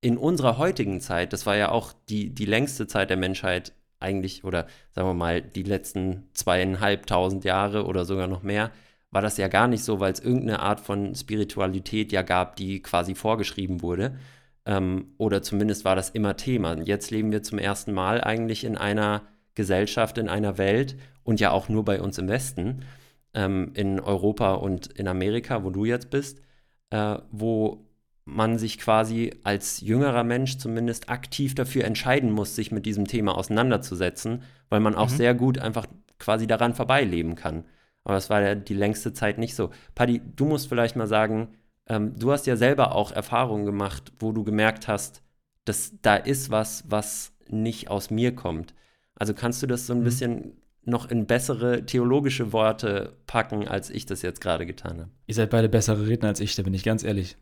in unserer heutigen Zeit, das war ja auch die, die längste Zeit der Menschheit eigentlich, oder sagen wir mal, die letzten zweieinhalbtausend Jahre oder sogar noch mehr, war das ja gar nicht so, weil es irgendeine Art von Spiritualität ja gab, die quasi vorgeschrieben wurde. Ähm, oder zumindest war das immer Thema. Jetzt leben wir zum ersten Mal eigentlich in einer Gesellschaft, in einer Welt und ja auch nur bei uns im Westen, ähm, in Europa und in Amerika, wo du jetzt bist, äh, wo man sich quasi als jüngerer Mensch zumindest aktiv dafür entscheiden muss, sich mit diesem Thema auseinanderzusetzen, weil man auch Mhm. sehr gut einfach quasi daran vorbeileben kann. Aber das war ja die längste Zeit nicht so. Paddy, du musst vielleicht mal sagen, ähm, du hast ja selber auch Erfahrungen gemacht, wo du gemerkt hast, dass da ist was, was nicht aus mir kommt. Also kannst du das so ein Mhm. bisschen noch in bessere theologische Worte packen, als ich das jetzt gerade getan habe? Ihr seid beide bessere Redner als ich, da bin ich ganz ehrlich.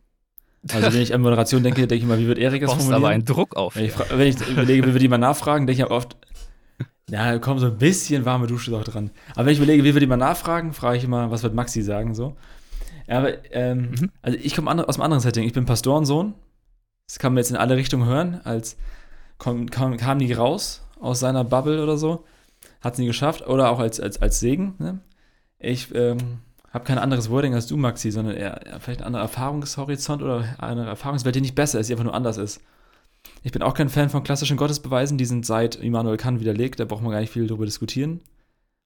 Also wenn ich an Moderation denke, denke ich mal, wie wird Erik das baust formulieren? aber einen Druck auf. Wenn ich, wenn ich überlege, wie wir die mal nachfragen, denke ich aber oft, ja, komm, so ein bisschen warme Dusche ist auch dran. Aber wenn ich überlege, wie wir die mal nachfragen, frage ich immer, was wird Maxi sagen, so. Ja, aber, ähm, Mhm. also ich komme aus einem anderen Setting. Ich bin Pastorensohn. Das kann man jetzt in alle Richtungen hören. Als kam, kam, kam die raus aus seiner Bubble oder so, hat es nie geschafft. Oder auch als, als, als Segen. Ne? Ich ähm, habe kein anderes Wording als du, Maxi, sondern eher, eher vielleicht ein anderer Erfahrungshorizont oder eine Erfahrungswelt, die nicht besser ist, die einfach nur anders ist. Ich bin auch kein Fan von klassischen Gottesbeweisen, die sind seit Immanuel Kant widerlegt, da braucht man gar nicht viel darüber diskutieren.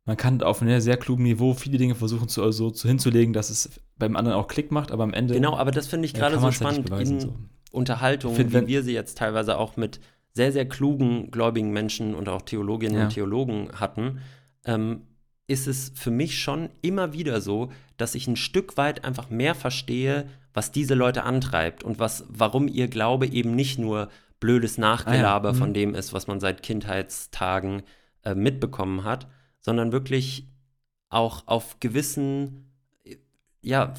Man kann auf einem sehr klugen Niveau viele Dinge versuchen zu, also, zu hinzulegen, dass es beim anderen auch Klick macht, aber am Ende Genau, aber das finde ich ja, gerade so halt spannend beweisen, in so. Unterhaltungen, Find, wie wenn- wir sie jetzt teilweise auch mit sehr, sehr klugen, gläubigen Menschen und auch Theologinnen Ja. und Theologen hatten. Ähm, ist es für mich schon immer wieder so, dass ich ein Stück weit einfach mehr verstehe, was diese Leute antreibt und was, warum ihr Glaube eben nicht nur blödes Nachgelaber ah, ja. von mhm. dem ist, was man seit Kindheitstagen äh, mitbekommen hat, sondern wirklich auch auf gewissen, ja,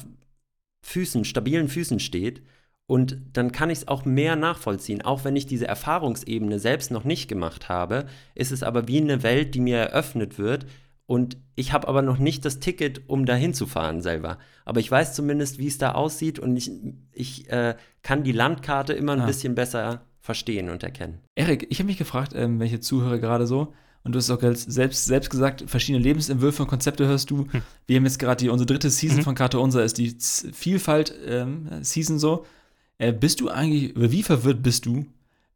Füßen, stabilen Füßen steht. Und dann kann ich es auch mehr nachvollziehen. Auch wenn ich diese Erfahrungsebene selbst noch nicht gemacht habe, ist es aber wie eine Welt, die mir eröffnet wird. Und ich habe aber noch nicht das Ticket, um dahin zu fahren selber. Aber ich weiß zumindest, wie es da aussieht und ich, ich äh, kann die Landkarte immer ein Ah. bisschen besser verstehen und erkennen. Erik, ich habe mich gefragt, ähm, welche Zuhörer gerade so, und du hast auch selbst, selbst gesagt, verschiedene Lebensentwürfe und Konzepte hörst du. Wir haben jetzt gerade die, unsere dritte Season Mhm. von Karte Unser ist die Z- Vielfalt-Season so. Äh, bist du eigentlich, oder wie verwirrt bist du,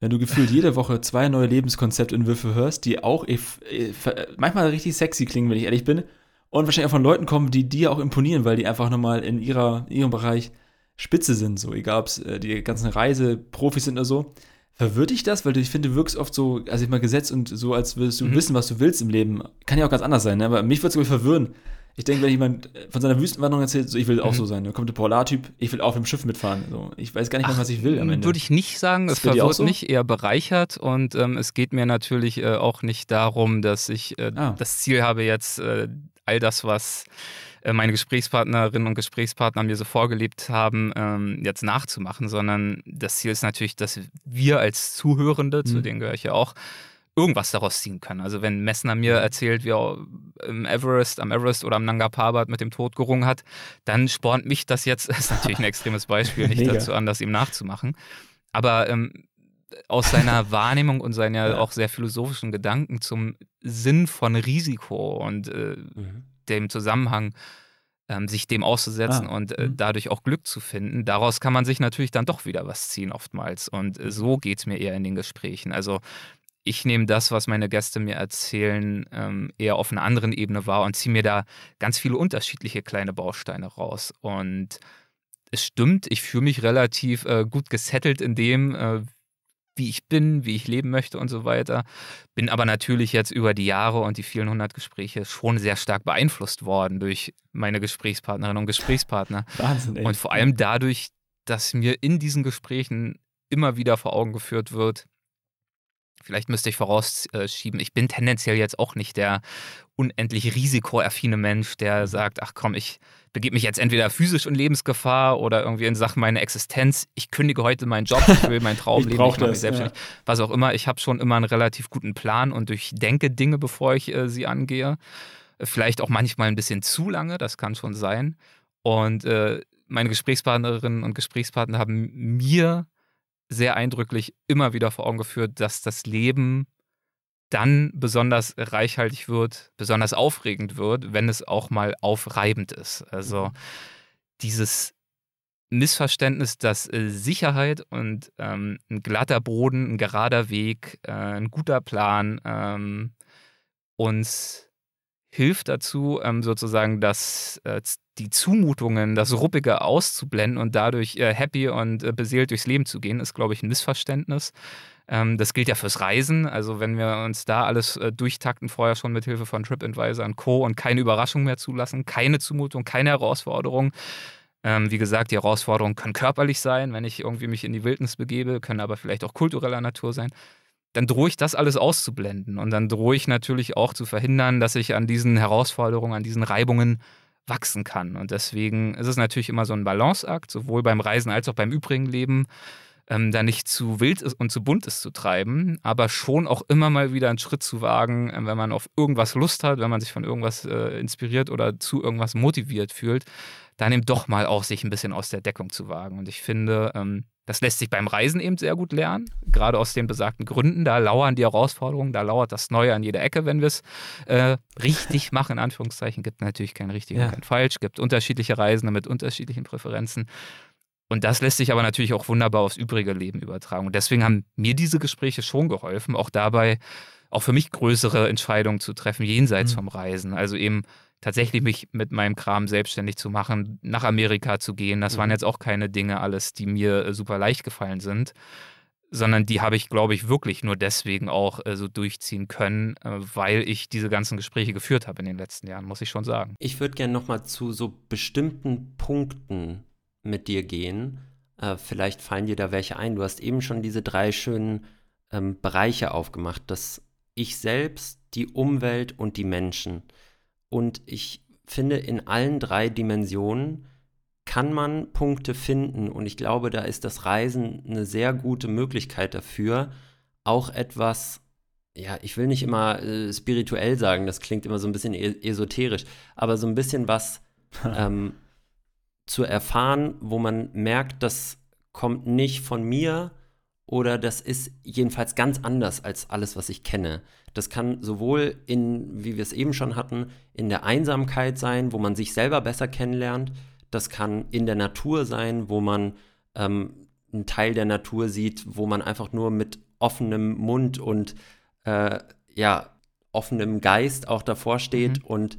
wenn du gefühlt jede Woche zwei neue Lebenskonzeptentwürfe hörst, die auch eh ver- manchmal richtig sexy klingen, wenn ich ehrlich bin, und wahrscheinlich auch von Leuten kommen, die dir auch imponieren, weil die einfach nochmal in ihrer, in ihrem Bereich Spitze sind, so egal ob es äh, die ganzen Reiseprofis sind oder so. Verwirrt dich das? Weil du, ich finde, du wirkst oft so, also ich mal gesetzt und so, als würdest du Mhm. wissen, was du willst im Leben. Kann ja auch ganz anders sein, ne? aber mich würde es verwirren. Ich denke, wenn jemand äh, von seiner Wüstenwanderung erzählt, so, ich will auch Mhm. so sein. Da kommt der Polartyp, ich will auf dem Schiff mitfahren. So, ich weiß gar nicht mehr, was ich will am Ende. Würde ich nicht sagen, es verwirrt so? mich, eher bereichert und ähm, es geht mir natürlich äh, auch nicht darum, dass ich äh, Ah. das Ziel habe, jetzt äh, all das, was äh, meine Gesprächspartnerinnen und Gesprächspartner mir so vorgelebt haben, ähm, jetzt nachzumachen, sondern das Ziel ist natürlich, dass wir als Zuhörende, zu Mhm. denen gehöre ich ja auch, irgendwas daraus ziehen können. Also wenn Messner mir erzählt, wie er im Everest, am Everest oder am Nanga Parbat mit dem Tod gerungen hat, dann spornt mich das jetzt, das ist natürlich ein extremes Beispiel, nicht Mega. dazu an, das ihm nachzumachen. Aber ähm, aus seiner Wahrnehmung und seinen ja Ja. auch sehr philosophischen Gedanken zum Sinn von Risiko und äh, dem Zusammenhang, ähm, sich dem auszusetzen Ah, und äh, mhm. dadurch auch Glück zu finden, daraus kann man sich natürlich dann doch wieder was ziehen oftmals. Und Mhm. äh, so geht es mir eher in den Gesprächen. Also ich nehme das, was meine Gäste mir erzählen, ähm, eher auf einer anderen Ebene wahr und ziehe mir da ganz viele unterschiedliche kleine Bausteine raus. Und es stimmt, ich fühle mich relativ äh, gut gesettelt in dem, äh, wie ich bin, wie ich leben möchte und so weiter. Bin aber natürlich jetzt über die Jahre und die vielen hundert Gespräche schon sehr stark beeinflusst worden durch meine Gesprächspartnerinnen und Gesprächspartner. Wahnsinn, ey. Und vor allem dadurch, dass mir in diesen Gesprächen immer wieder vor Augen geführt wird, vielleicht müsste ich vorausschieben, ich bin tendenziell jetzt auch nicht der unendlich risikoaffine Mensch, der sagt, ach komm, ich begebe mich jetzt entweder physisch in Lebensgefahr oder irgendwie in Sachen meiner Existenz. Ich kündige heute meinen Job, ich will meinen Traum Ich leben, ich mache mich selbstständig, was auch immer. Ich habe schon immer einen relativ guten Plan und durchdenke Dinge, bevor ich äh, sie angehe. Vielleicht auch manchmal ein bisschen zu lange, das kann schon sein. Und äh, meine Gesprächspartnerinnen und Gesprächspartner haben mir sehr eindrücklich immer wieder vor Augen geführt, dass das Leben dann besonders reichhaltig wird, besonders aufregend wird, wenn es auch mal aufreibend ist. Also dieses Missverständnis, dass äh, Sicherheit und ähm, ein glatter Boden, ein gerader Weg, äh, ein guter Plan ähm, uns hilft dazu, ähm, sozusagen das, äh, die Zumutungen, das Ruppige auszublenden und dadurch äh, happy und äh, beseelt durchs Leben zu gehen, ist, glaube ich, ein Missverständnis. Ähm, das gilt ja fürs Reisen. Also wenn wir uns da alles äh, durchtakten, vorher schon mit Hilfe von TripAdvisor und Co. und keine Überraschung mehr zulassen, keine Zumutung, keine Herausforderung. Ähm, wie gesagt, die Herausforderungen können körperlich sein, wenn ich irgendwie mich in die Wildnis begebe, können aber vielleicht auch kultureller Natur sein dann drohe ich das alles auszublenden. Und dann drohe ich natürlich auch zu verhindern, dass ich an diesen Herausforderungen, an diesen Reibungen wachsen kann. Und deswegen ist es natürlich immer so ein Balanceakt, sowohl beim Reisen als auch beim übrigen Leben, ähm, da nicht zu wild und zu bunt ist zu treiben, aber schon auch immer mal wieder einen Schritt zu wagen, äh, wenn man auf irgendwas Lust hat, wenn man sich von irgendwas äh, inspiriert oder zu irgendwas motiviert fühlt, dann eben doch mal auch sich ein bisschen aus der Deckung zu wagen. Und ich finde, ähm, das lässt sich beim Reisen eben sehr gut lernen, gerade aus den besagten Gründen. Da lauern die Herausforderungen, da lauert das Neue an jeder Ecke, wenn wir es äh, richtig machen, in Anführungszeichen. Gibt natürlich kein richtig Ja. und kein falsch, gibt unterschiedliche Reisende mit unterschiedlichen Präferenzen. Und das lässt sich aber natürlich auch wunderbar aufs übrige Leben übertragen. Und deswegen haben mir diese Gespräche schon geholfen, auch dabei, auch für mich größere Entscheidungen zu treffen, jenseits Mhm. vom Reisen. Also eben tatsächlich mich mit meinem Kram selbstständig zu machen, nach Amerika zu gehen. Das waren Mhm. jetzt auch keine Dinge alles, die mir äh, super leicht gefallen sind, sondern die habe ich, glaube ich, wirklich nur deswegen auch äh, so durchziehen können, äh, weil ich diese ganzen Gespräche geführt habe in den letzten Jahren, muss ich schon sagen. Ich würde gerne nochmal zu so bestimmten Punkten mit dir gehen. Äh, vielleicht fallen dir da welche ein. Du hast eben schon diese drei schönen ähm, Bereiche aufgemacht. Das Ich selbst, die Umwelt und die Menschen. Und ich finde, in allen drei Dimensionen kann man Punkte finden und ich glaube, da ist das Reisen eine sehr gute Möglichkeit dafür, auch etwas, ja, ich will nicht immer äh, spirituell sagen, das klingt immer so ein bisschen e esoterisch, aber so ein bisschen was ähm, zu erfahren, wo man merkt, das kommt nicht von mir oder das ist jedenfalls ganz anders als alles, was ich kenne. Das kann sowohl in, wie wir es eben schon hatten, in der Einsamkeit sein, wo man sich selber besser kennenlernt, das kann in der Natur sein, wo man ähm, einen Teil der Natur sieht, wo man einfach nur mit offenem Mund und äh, ja, offenem Geist auch davor steht mhm. und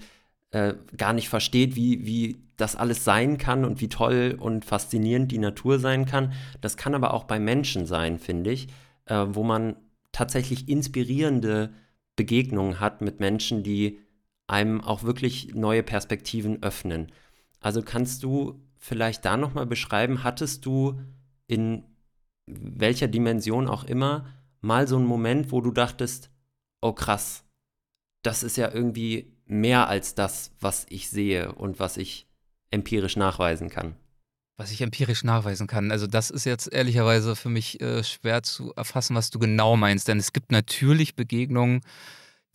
äh, gar nicht versteht, wie, wie das alles sein kann und wie toll und faszinierend die Natur sein kann. Das kann aber auch bei Menschen sein, finde ich, äh, wo man tatsächlich inspirierende Begegnungen hat mit Menschen, die einem auch wirklich neue Perspektiven öffnen. Also kannst du vielleicht da nochmal beschreiben, hattest du in welcher Dimension auch immer mal so einen Moment, wo du dachtest, oh krass, das ist ja irgendwie mehr als das, was ich sehe und was ich empirisch nachweisen kann. Was ich empirisch nachweisen kann. Also das ist jetzt ehrlicherweise für mich äh, schwer zu erfassen, was du genau meinst. Denn es gibt natürlich Begegnungen,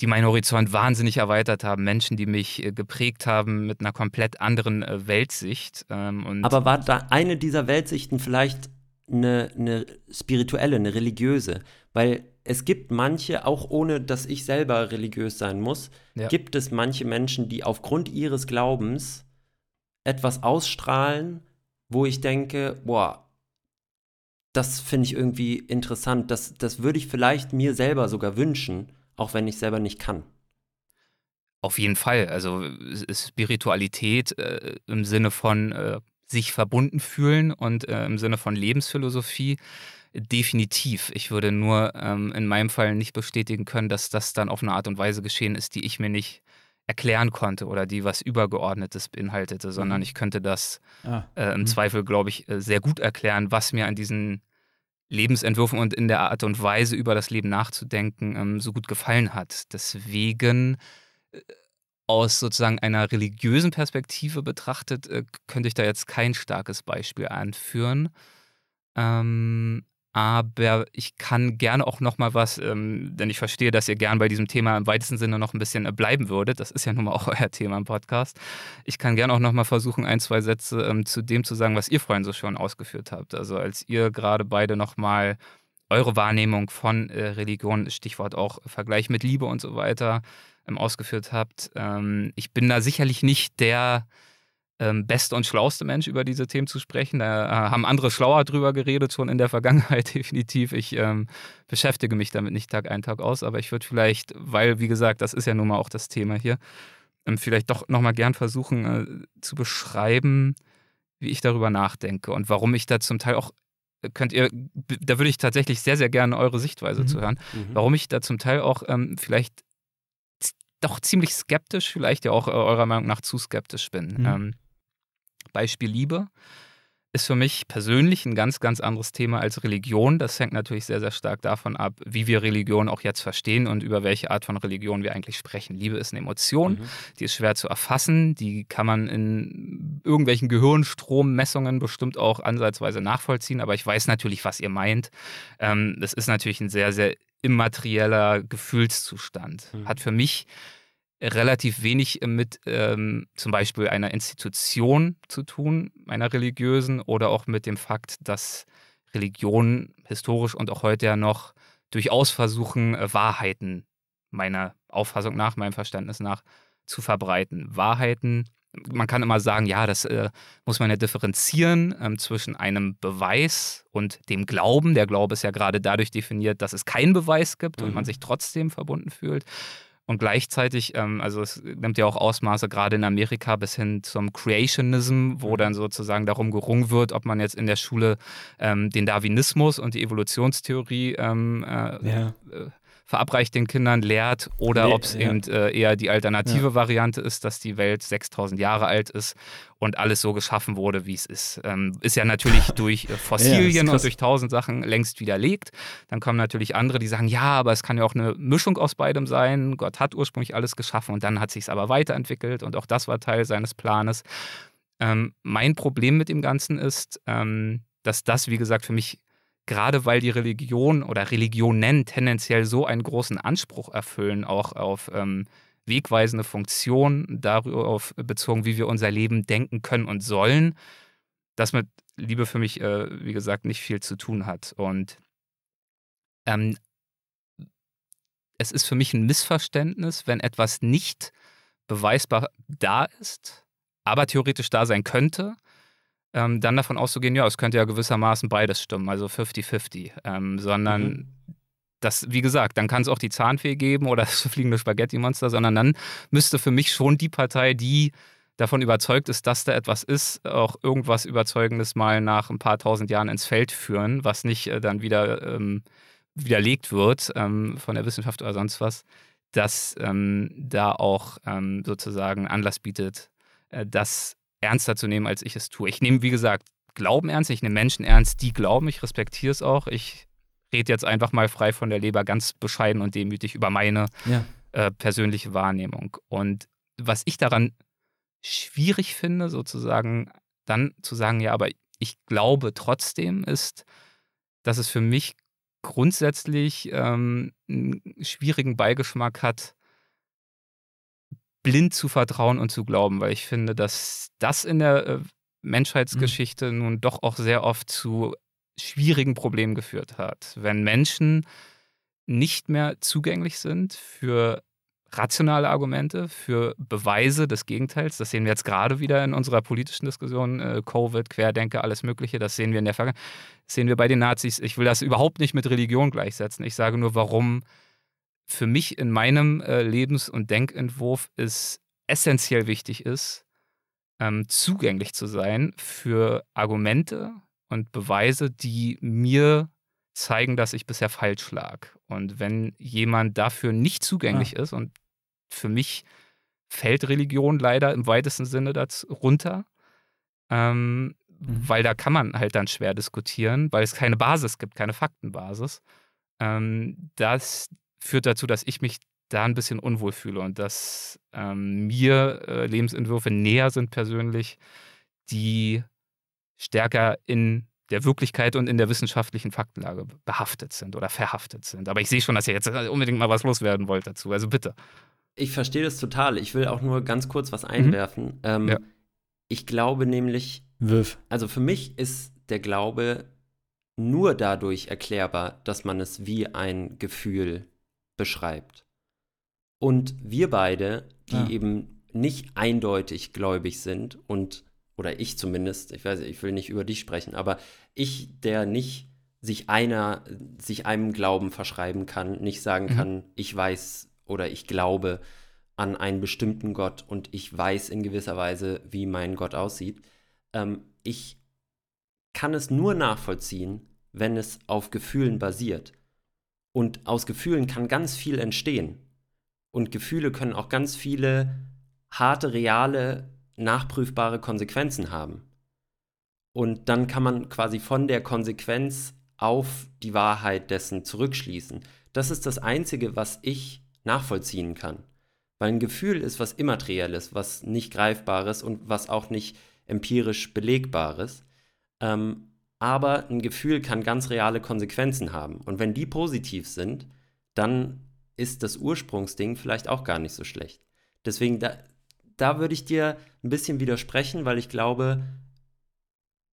die meinen Horizont wahnsinnig erweitert haben, Menschen, die mich äh, geprägt haben mit einer komplett anderen äh, Weltsicht. Ähm, Aber war da eine dieser Weltsichten vielleicht eine, eine spirituelle, eine religiöse? Weil es gibt manche, auch ohne dass ich selber religiös sein muss, ja. gibt es manche Menschen, die aufgrund ihres Glaubens etwas ausstrahlen, wo ich denke, boah, das finde ich irgendwie interessant, das, das würde ich vielleicht mir selber sogar wünschen auch wenn ich selber nicht kann. Auf jeden Fall. Also Spiritualität äh, im Sinne von äh, sich verbunden fühlen und äh, im Sinne von Lebensphilosophie definitiv. Ich würde nur ähm, in meinem Fall nicht bestätigen können, dass das dann auf eine Art und Weise geschehen ist, die ich mir nicht erklären konnte oder die was Übergeordnetes beinhaltete, sondern mhm. ich könnte das ah. äh, im mhm. Zweifel, glaube ich, äh, sehr gut erklären, was mir an diesen Lebensentwürfen und in der Art und Weise über das Leben nachzudenken ähm, so gut gefallen hat. Deswegen äh, aus sozusagen einer religiösen Perspektive betrachtet, äh, könnte ich da jetzt kein starkes Beispiel anführen. Ähm, aber ich kann gerne auch noch mal was, ähm, denn ich verstehe, dass ihr gern bei diesem Thema im weitesten Sinne noch ein bisschen äh, bleiben würdet. Das ist ja nun mal auch euer Thema im Podcast. Ich kann gerne auch noch mal versuchen, ein, zwei Sätze ähm, zu dem zu sagen, was ihr vorhin so schon ausgeführt habt. Also als ihr gerade beide noch mal eure Wahrnehmung von äh, Religion, Stichwort auch Vergleich mit Liebe und so weiter, ähm, ausgeführt habt. Ähm, ich bin da sicherlich nicht der ähm, beste und schlauste Mensch über diese Themen zu sprechen. Da äh, haben andere schlauer drüber geredet, schon in der Vergangenheit definitiv. Ich ähm, beschäftige mich damit nicht Tag ein, Tag aus, aber ich würde vielleicht, weil, wie gesagt, das ist ja nun mal auch das Thema hier, ähm, vielleicht doch nochmal gern versuchen äh, zu beschreiben, wie ich darüber nachdenke und warum ich da zum Teil auch äh, könnt ihr, da würde ich tatsächlich sehr, sehr gerne eure Sichtweise mhm. zu hören, mhm. warum ich da zum Teil auch ähm, vielleicht doch ziemlich skeptisch, vielleicht ja auch äh, eurer Meinung nach zu skeptisch bin. Mhm. Ähm, Beispiel Liebe ist für mich persönlich ein ganz, ganz anderes Thema als Religion. Das hängt natürlich sehr, sehr stark davon ab, wie wir Religion auch jetzt verstehen und über welche Art von Religion wir eigentlich sprechen. Liebe ist eine Emotion, mhm. die ist schwer zu erfassen, die kann man in irgendwelchen Gehirnstrommessungen bestimmt auch ansatzweise nachvollziehen, aber ich weiß natürlich, was ihr meint. Ähm, das ist natürlich ein sehr, sehr immaterieller Gefühlszustand. Mhm. Hat für mich relativ wenig mit ähm, zum Beispiel einer Institution zu tun, einer religiösen, oder auch mit dem Fakt, dass Religionen historisch und auch heute ja noch durchaus versuchen, äh, Wahrheiten meiner Auffassung nach, meinem Verständnis nach, zu verbreiten. Wahrheiten, man kann immer sagen, ja, das äh, muss man ja differenzieren ähm, zwischen einem Beweis und dem Glauben. Der Glaube ist ja gerade dadurch definiert, dass es keinen Beweis gibt mhm. und man mhm. sich trotzdem verbunden fühlt. Und gleichzeitig, ähm, also es nimmt ja auch Ausmaße gerade in Amerika bis hin zum Creationism, wo dann sozusagen darum gerungen wird, ob man jetzt in der Schule ähm, den Darwinismus und die Evolutionstheorie ähm, äh, Ja. Verabreicht den Kindern lehrt oder Nee, ob es ja. eben äh, eher die alternative Ja. Variante ist, dass die Welt 6000 Jahre alt ist und alles so geschaffen wurde, wie es ist. Ähm, ist ja natürlich durch äh, Fossilien krass. und durch tausend Sachen längst widerlegt. Dann kommen natürlich andere, die sagen, ja, aber es kann ja auch eine Mischung aus beidem sein. Gott hat ursprünglich alles geschaffen und dann hat sich es aber weiterentwickelt und auch das war Teil seines Planes. Ähm, mein Problem mit dem Ganzen ist, ähm, dass das, wie gesagt, für mich gerade weil die Religion oder Religionen tendenziell so einen großen Anspruch erfüllen, auch auf ähm, wegweisende Funktion, darauf bezogen, wie wir unser Leben denken können und sollen, das mit Liebe für mich, äh, wie gesagt, nicht viel zu tun hat. Und ähm, es ist für mich ein Missverständnis, wenn etwas nicht beweisbar da ist, aber theoretisch da sein könnte, ähm, dann davon auszugehen, ja, es könnte ja gewissermaßen beides stimmen, also 50-50, ähm, sondern Mhm. das, wie gesagt, dann kann es auch die Zahnfee geben oder das fliegende Spaghetti-Monster, sondern dann müsste für mich schon die Partei, die davon überzeugt ist, dass da etwas ist, auch irgendwas Überzeugendes mal nach ein paar tausend Jahren ins Feld führen, was nicht äh, dann wieder ähm, widerlegt wird ähm, von der Wissenschaft oder sonst was, dass ähm, da auch ähm, sozusagen Anlass bietet, äh, das ernster zu nehmen, als ich es tue. Ich nehme, wie gesagt, Glauben ernst, ich nehme Menschen ernst, die glauben, ich respektiere es auch. Ich rede jetzt einfach mal frei von der Leber, ganz bescheiden und demütig über meine Ja. äh, persönliche Wahrnehmung. Und was ich daran schwierig finde, sozusagen, dann zu sagen, ja, aber ich glaube trotzdem, ist, dass es für mich grundsätzlich ähm, einen schwierigen Beigeschmack hat, blind zu vertrauen und zu glauben, weil ich finde, dass das in der äh, Menschheitsgeschichte nun doch auch sehr oft zu schwierigen Problemen geführt hat. Wenn Menschen nicht mehr zugänglich sind für rationale Argumente, für Beweise des Gegenteils. Das sehen wir jetzt gerade wieder in unserer politischen Diskussion. Äh, Covid, Querdenker, alles Mögliche. Das sehen wir in der Vergangenheit. Das sehen wir bei den Nazis. Ich will das überhaupt nicht mit Religion gleichsetzen. Ich sage nur, warum für mich in meinem äh, Lebens- und Denkentwurf es essentiell wichtig ist, ähm, zugänglich zu sein für Argumente und Beweise, die mir zeigen, dass ich bisher falsch lag. Und wenn jemand dafür nicht zugänglich ist, und für mich fällt Religion leider im weitesten Sinne dazu runter, ähm, Mhm. weil da kann man halt dann schwer diskutieren, weil es keine Basis gibt, keine Faktenbasis. Ähm, das führt dazu, dass ich mich da ein bisschen unwohl fühle und dass ähm, mir äh, Lebensentwürfe näher sind persönlich, die stärker in der Wirklichkeit und in der wissenschaftlichen Faktenlage behaftet sind oder verhaftet sind. Aber ich sehe schon, dass ihr jetzt äh, unbedingt mal was loswerden wollt dazu. Also bitte. Ich verstehe das total. Ich will auch nur ganz kurz was einwerfen. Ähm, Mhm. Ja. Ich glaube nämlich, Wirf. also für mich ist der Glaube nur dadurch erklärbar, dass man es wie ein Gefühl beschreibt. Und wir beide, die Ah. eben nicht eindeutig gläubig sind und oder ich zumindest, ich weiß, ich will nicht über dich sprechen, aber ich, der nicht sich einer, sich einem Glauben verschreiben kann, nicht sagen Mhm. kann, ich weiß oder ich glaube an einen bestimmten Gott und ich weiß in gewisser Weise, wie mein Gott aussieht. Ähm, ich kann es nur nachvollziehen, wenn es auf Gefühlen basiert. Und aus Gefühlen kann ganz viel entstehen. Und Gefühle können auch ganz viele harte, reale, nachprüfbare Konsequenzen haben. Und dann kann man quasi von der Konsequenz auf die Wahrheit dessen zurückschließen. Das ist das Einzige, was ich nachvollziehen kann. Weil ein Gefühl ist was Immaterielles, was nicht Greifbares und was auch nicht empirisch Belegbares. Ähm, aber ein Gefühl kann ganz reale Konsequenzen haben. Und wenn die positiv sind, dann ist das Ursprungsding vielleicht auch gar nicht so schlecht. Deswegen, da, da würde ich dir ein bisschen widersprechen, weil ich glaube,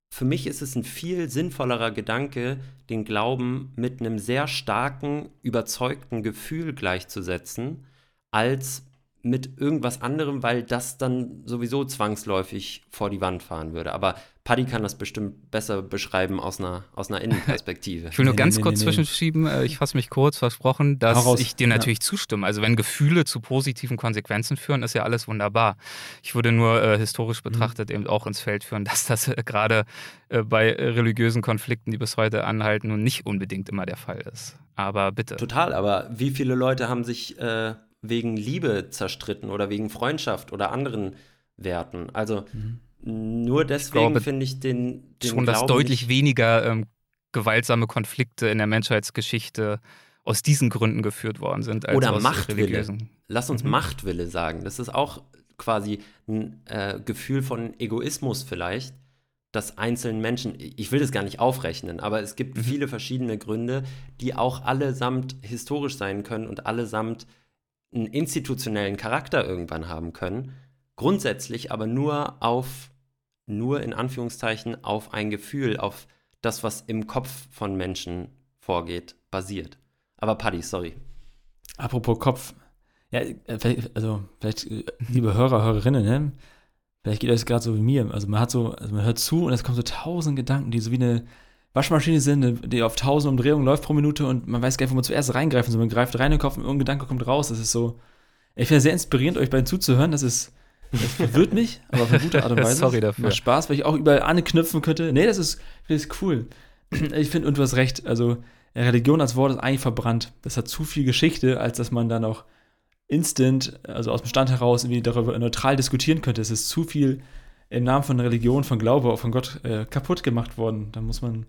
für mich ist es ein viel sinnvollerer Gedanke, den Glauben mit einem sehr starken, überzeugten Gefühl gleichzusetzen, als mit irgendwas anderem, weil das dann sowieso zwangsläufig vor die Wand fahren würde. Aber Paddy kann das bestimmt besser beschreiben aus einer, aus einer Innenperspektive. Ich will nur Nee, ganz nee, kurz nee, nee. zwischenschieben, äh, ich fasse mich kurz, versprochen, dass raus. ich dir natürlich zustimme. Also wenn Gefühle zu positiven Konsequenzen führen, ist ja alles wunderbar. Ich würde nur äh, historisch Mhm. betrachtet eben auch ins Feld führen, dass das äh, gerade äh, bei religiösen Konflikten, die bis heute anhalten, nun nicht unbedingt immer der Fall ist. Aber bitte. Total, aber wie viele Leute haben sich äh, wegen Liebe zerstritten oder wegen Freundschaft oder anderen Werten? Also nur deswegen finde ich den, den Schon, dass Glauben deutlich nicht- weniger ähm, gewaltsame Konflikte in der Menschheitsgeschichte aus diesen Gründen geführt worden sind als Oder aus Machtwille. Lass uns Mhm. Machtwille sagen. Das ist auch quasi ein äh, Gefühl von Egoismus vielleicht, dass einzelnen Menschen, ich will das gar nicht aufrechnen, aber es gibt Mhm. viele verschiedene Gründe, die auch allesamt historisch sein können und allesamt einen institutionellen Charakter irgendwann haben können. Grundsätzlich aber nur auf, nur in Anführungszeichen, auf ein Gefühl, auf das, was im Kopf von Menschen vorgeht, basiert. Aber Paddy, sorry. Apropos Kopf. Ja, äh, also vielleicht, äh, liebe Hörer, Hörerinnen, ne? Vielleicht geht euch gerade so wie mir. Also man hat so, also man hört zu und es kommen so tausend Gedanken, die so wie eine Waschmaschine sind, die auf tausend Umdrehungen läuft pro Minute und man weiß gar nicht, wo man zuerst reingreifen soll. Man greift rein in den Kopf und irgendein Gedanke kommt raus. Das ist so. Ich finde es sehr inspirierend, euch beiden zuzuhören. Das ist. Das verwirrt mich, aber auf eine gute Art und Weise. Sorry dafür. Macht Spaß, weil ich auch überall anknüpfen könnte. Nee, das ist, das ist cool. Ich finde, und du hast recht, also Religion als Wort ist eigentlich verbrannt. Das hat zu viel Geschichte, als dass man dann auch instant, also aus dem Stand heraus, irgendwie darüber neutral diskutieren könnte. Es ist zu viel im Namen von Religion, von Glaube, auch von Gott äh, kaputt gemacht worden. Da muss man,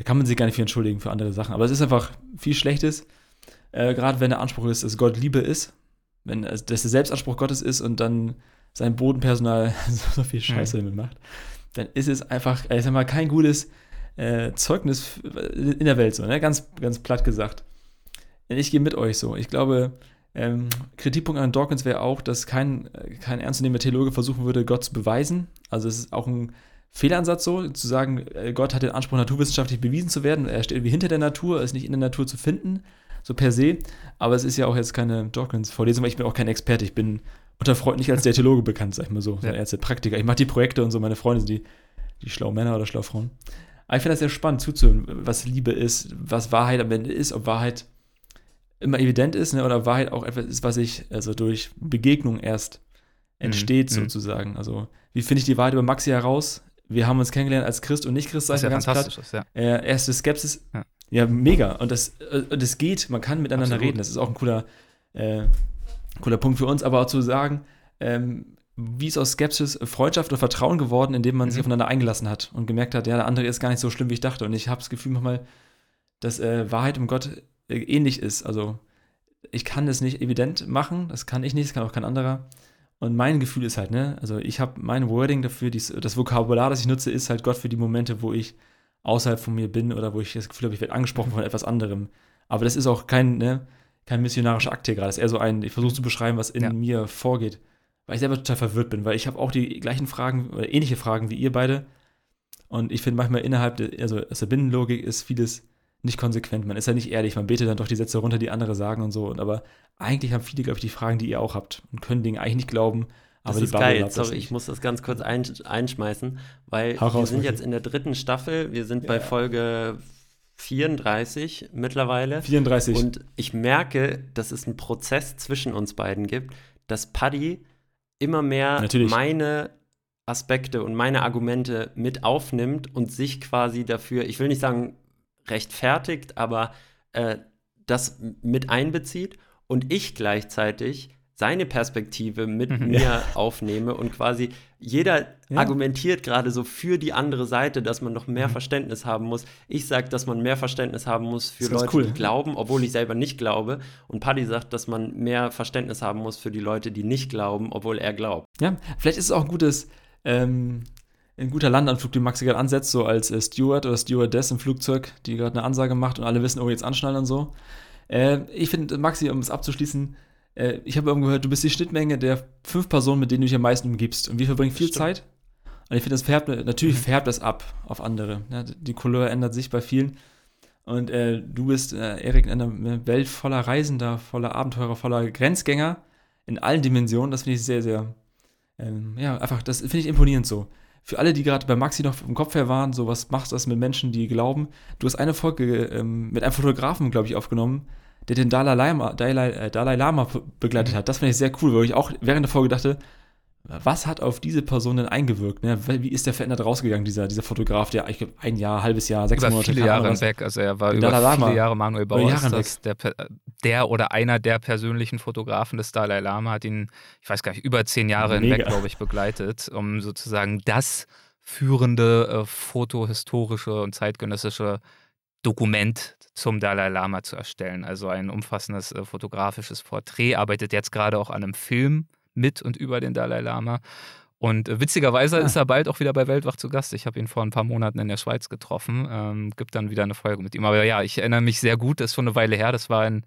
da kann man sich gar nicht für entschuldigen für andere Sachen. Aber es ist einfach viel Schlechtes, äh, gerade wenn der Anspruch ist, dass Gott Liebe ist, wenn also, dass der Selbstanspruch Gottes ist und dann sein Bodenpersonal so viel Scheiße damit macht, dann ist es einfach, ich sag mal, kein gutes äh, Zeugnis in der Welt so, ne? Ganz, ganz platt gesagt. Ich gehe mit euch so. Ich glaube, ähm, Kritikpunkt an Dawkins wäre auch, dass kein, äh, kein ernstzunehmender Theologe versuchen würde, Gott zu beweisen. Also es ist auch ein Fehlansatz so, zu sagen, äh, Gott hat den Anspruch, naturwissenschaftlich bewiesen zu werden. Er steht irgendwie hinter der Natur, ist nicht in der Natur zu finden, so per se. Aber es ist ja auch jetzt keine Dawkins-Vorlesung, weil ich bin auch kein Experte. Ich bin unter Freunden nicht als der Theologe bekannt, sag ich mal so. Ja. Ja. Ärzte, Praktiker. Ich mache die Projekte und so, meine Freunde sind die, die schlauen Männer oder schlauen Frauen. Aber ich finde das sehr spannend zuzuhören, was Liebe ist, was Wahrheit am Ende ist, ob Wahrheit immer evident ist, ne, oder Wahrheit auch etwas ist, was ich also durch Begegnung erst entsteht, Mhm. sozusagen. Also, wie finde ich die Wahrheit über Maxi heraus? Wir haben uns kennengelernt als Christ und nicht Christ, sag ich ja ganz platt. fantastisch ist, ja. Äh, erste Skepsis. Ja. Ja, mega. Und das, äh, und das geht, man kann miteinander Absolut. reden. Das ist auch ein cooler, äh, cooler Punkt für uns, aber auch zu sagen, ähm, wie ist aus Skepsis Freundschaft oder Vertrauen geworden, indem man Mhm. sich aufeinander eingelassen hat und gemerkt hat, ja, der andere ist gar nicht so schlimm, wie ich dachte. Und ich habe das Gefühl manchmal, dass äh, Wahrheit um Gott äh, ähnlich ist. Also ich kann es nicht evident machen, das kann ich nicht, das kann auch kein anderer. Und mein Gefühl ist halt, ne, also ich habe mein Wording dafür, dies, das Vokabular, das ich nutze, ist halt Gott für die Momente, wo ich außerhalb von mir bin oder wo ich das Gefühl habe, ich werde angesprochen von etwas anderem. Aber das ist auch kein, ne, kein missionarischer Akt hier gerade. Das ist eher so ein, ich versuche zu beschreiben, was in Ja. mir vorgeht. Weil ich selber total verwirrt bin, weil ich habe auch die gleichen Fragen oder ähnliche Fragen wie ihr beide. Und ich finde manchmal innerhalb der, also aus der Binnenlogik ist vieles nicht konsequent. Man ist ja nicht ehrlich, man betet dann doch die Sätze runter, die andere sagen und so. Und aber eigentlich haben viele, glaube ich, die Fragen, die ihr auch habt und können Dinge eigentlich nicht glauben. Aber Das die ist Bubble geil. Sorry, ich muss das ganz kurz ein, einschmeißen, weil Hau wir raus, sind jetzt in der dritten Staffel. Wir sind bei Ja. Folge 34 mittlerweile. 34. Und ich merke, dass es einen Prozess zwischen uns beiden gibt, dass Paddy immer mehr Natürlich. meine Aspekte und meine Argumente mit aufnimmt und sich quasi dafür, ich will nicht sagen rechtfertigt, aber äh, das mit einbezieht und ich gleichzeitig seine Perspektive mit Mhm. mir aufnehme und quasi jeder Ja. argumentiert gerade so für die andere Seite, dass man noch mehr Mhm. Verständnis haben muss. Ich sage, dass man mehr Verständnis haben muss für Leute, cool. die glauben, obwohl ich selber nicht glaube. Und Paddy sagt, dass man mehr Verständnis haben muss für die Leute, die nicht glauben, obwohl er glaubt. Ja, vielleicht ist es auch ein gutes, ähm, ein guter Landanflug, den Maxi gerade ansetzt, so als äh, Steward oder Stewardess im Flugzeug, die gerade eine Ansage macht und alle wissen, oh, jetzt anschnallen und so. Äh, ich finde, Maxi, um es abzuschließen, äh, ich habe irgendwo gehört, du bist die Schnittmenge der fünf Personen, mit denen du dich am meisten umgibst. Und wir verbringen viel Stimmt. Zeit. Und ich finde, das färbt, natürlich färbt das ab auf andere. Ja, die Couleur ändert sich bei vielen. Und äh, du bist, äh, Erik, in einer Welt voller Reisender, voller Abenteurer, voller Grenzgänger. in allen Dimensionen. Das finde ich sehr, sehr, ähm, ja, einfach, das finde ich imponierend so. Für alle, die gerade bei Maxi noch im Kopf her waren, so was macht das mit Menschen, die glauben. Du hast eine Folge ähm, mit einem Fotografen, glaube ich, aufgenommen, der den Dalai Lama, Dalai, äh, Dalai Lama begleitet hat. Das fand ich sehr cool, weil ich auch während der Folge dachte, was hat auf diese Person denn eingewirkt? Ne? Wie ist der verändert rausgegangen, dieser, dieser Fotograf, der ich glaub, ein Jahr, halbes Jahr, sechs über Monate viele Jahre hinweg. Also er war über Dalai viele. Jahre Manuel Über Bauer, Jahre das der, der oder einer der persönlichen Fotografen des Dalai Lama, hat ihn, ich weiß gar nicht, über zehn Jahre Mega. hinweg, glaube ich, begleitet, um sozusagen das führende äh, fotohistorische und zeitgenössische Dokument zum Dalai Lama zu erstellen. Also ein umfassendes äh, fotografisches Porträt, arbeitet jetzt gerade auch an einem Film mit und über den Dalai Lama. Und äh, witzigerweise Ah. ist er bald auch wieder bei Weltwach zu Gast. Ich habe ihn vor ein paar Monaten in der Schweiz getroffen. Ähm, gibt dann wieder eine Folge mit ihm. Aber ja, ich erinnere mich sehr gut, das ist schon eine Weile her. Das war in,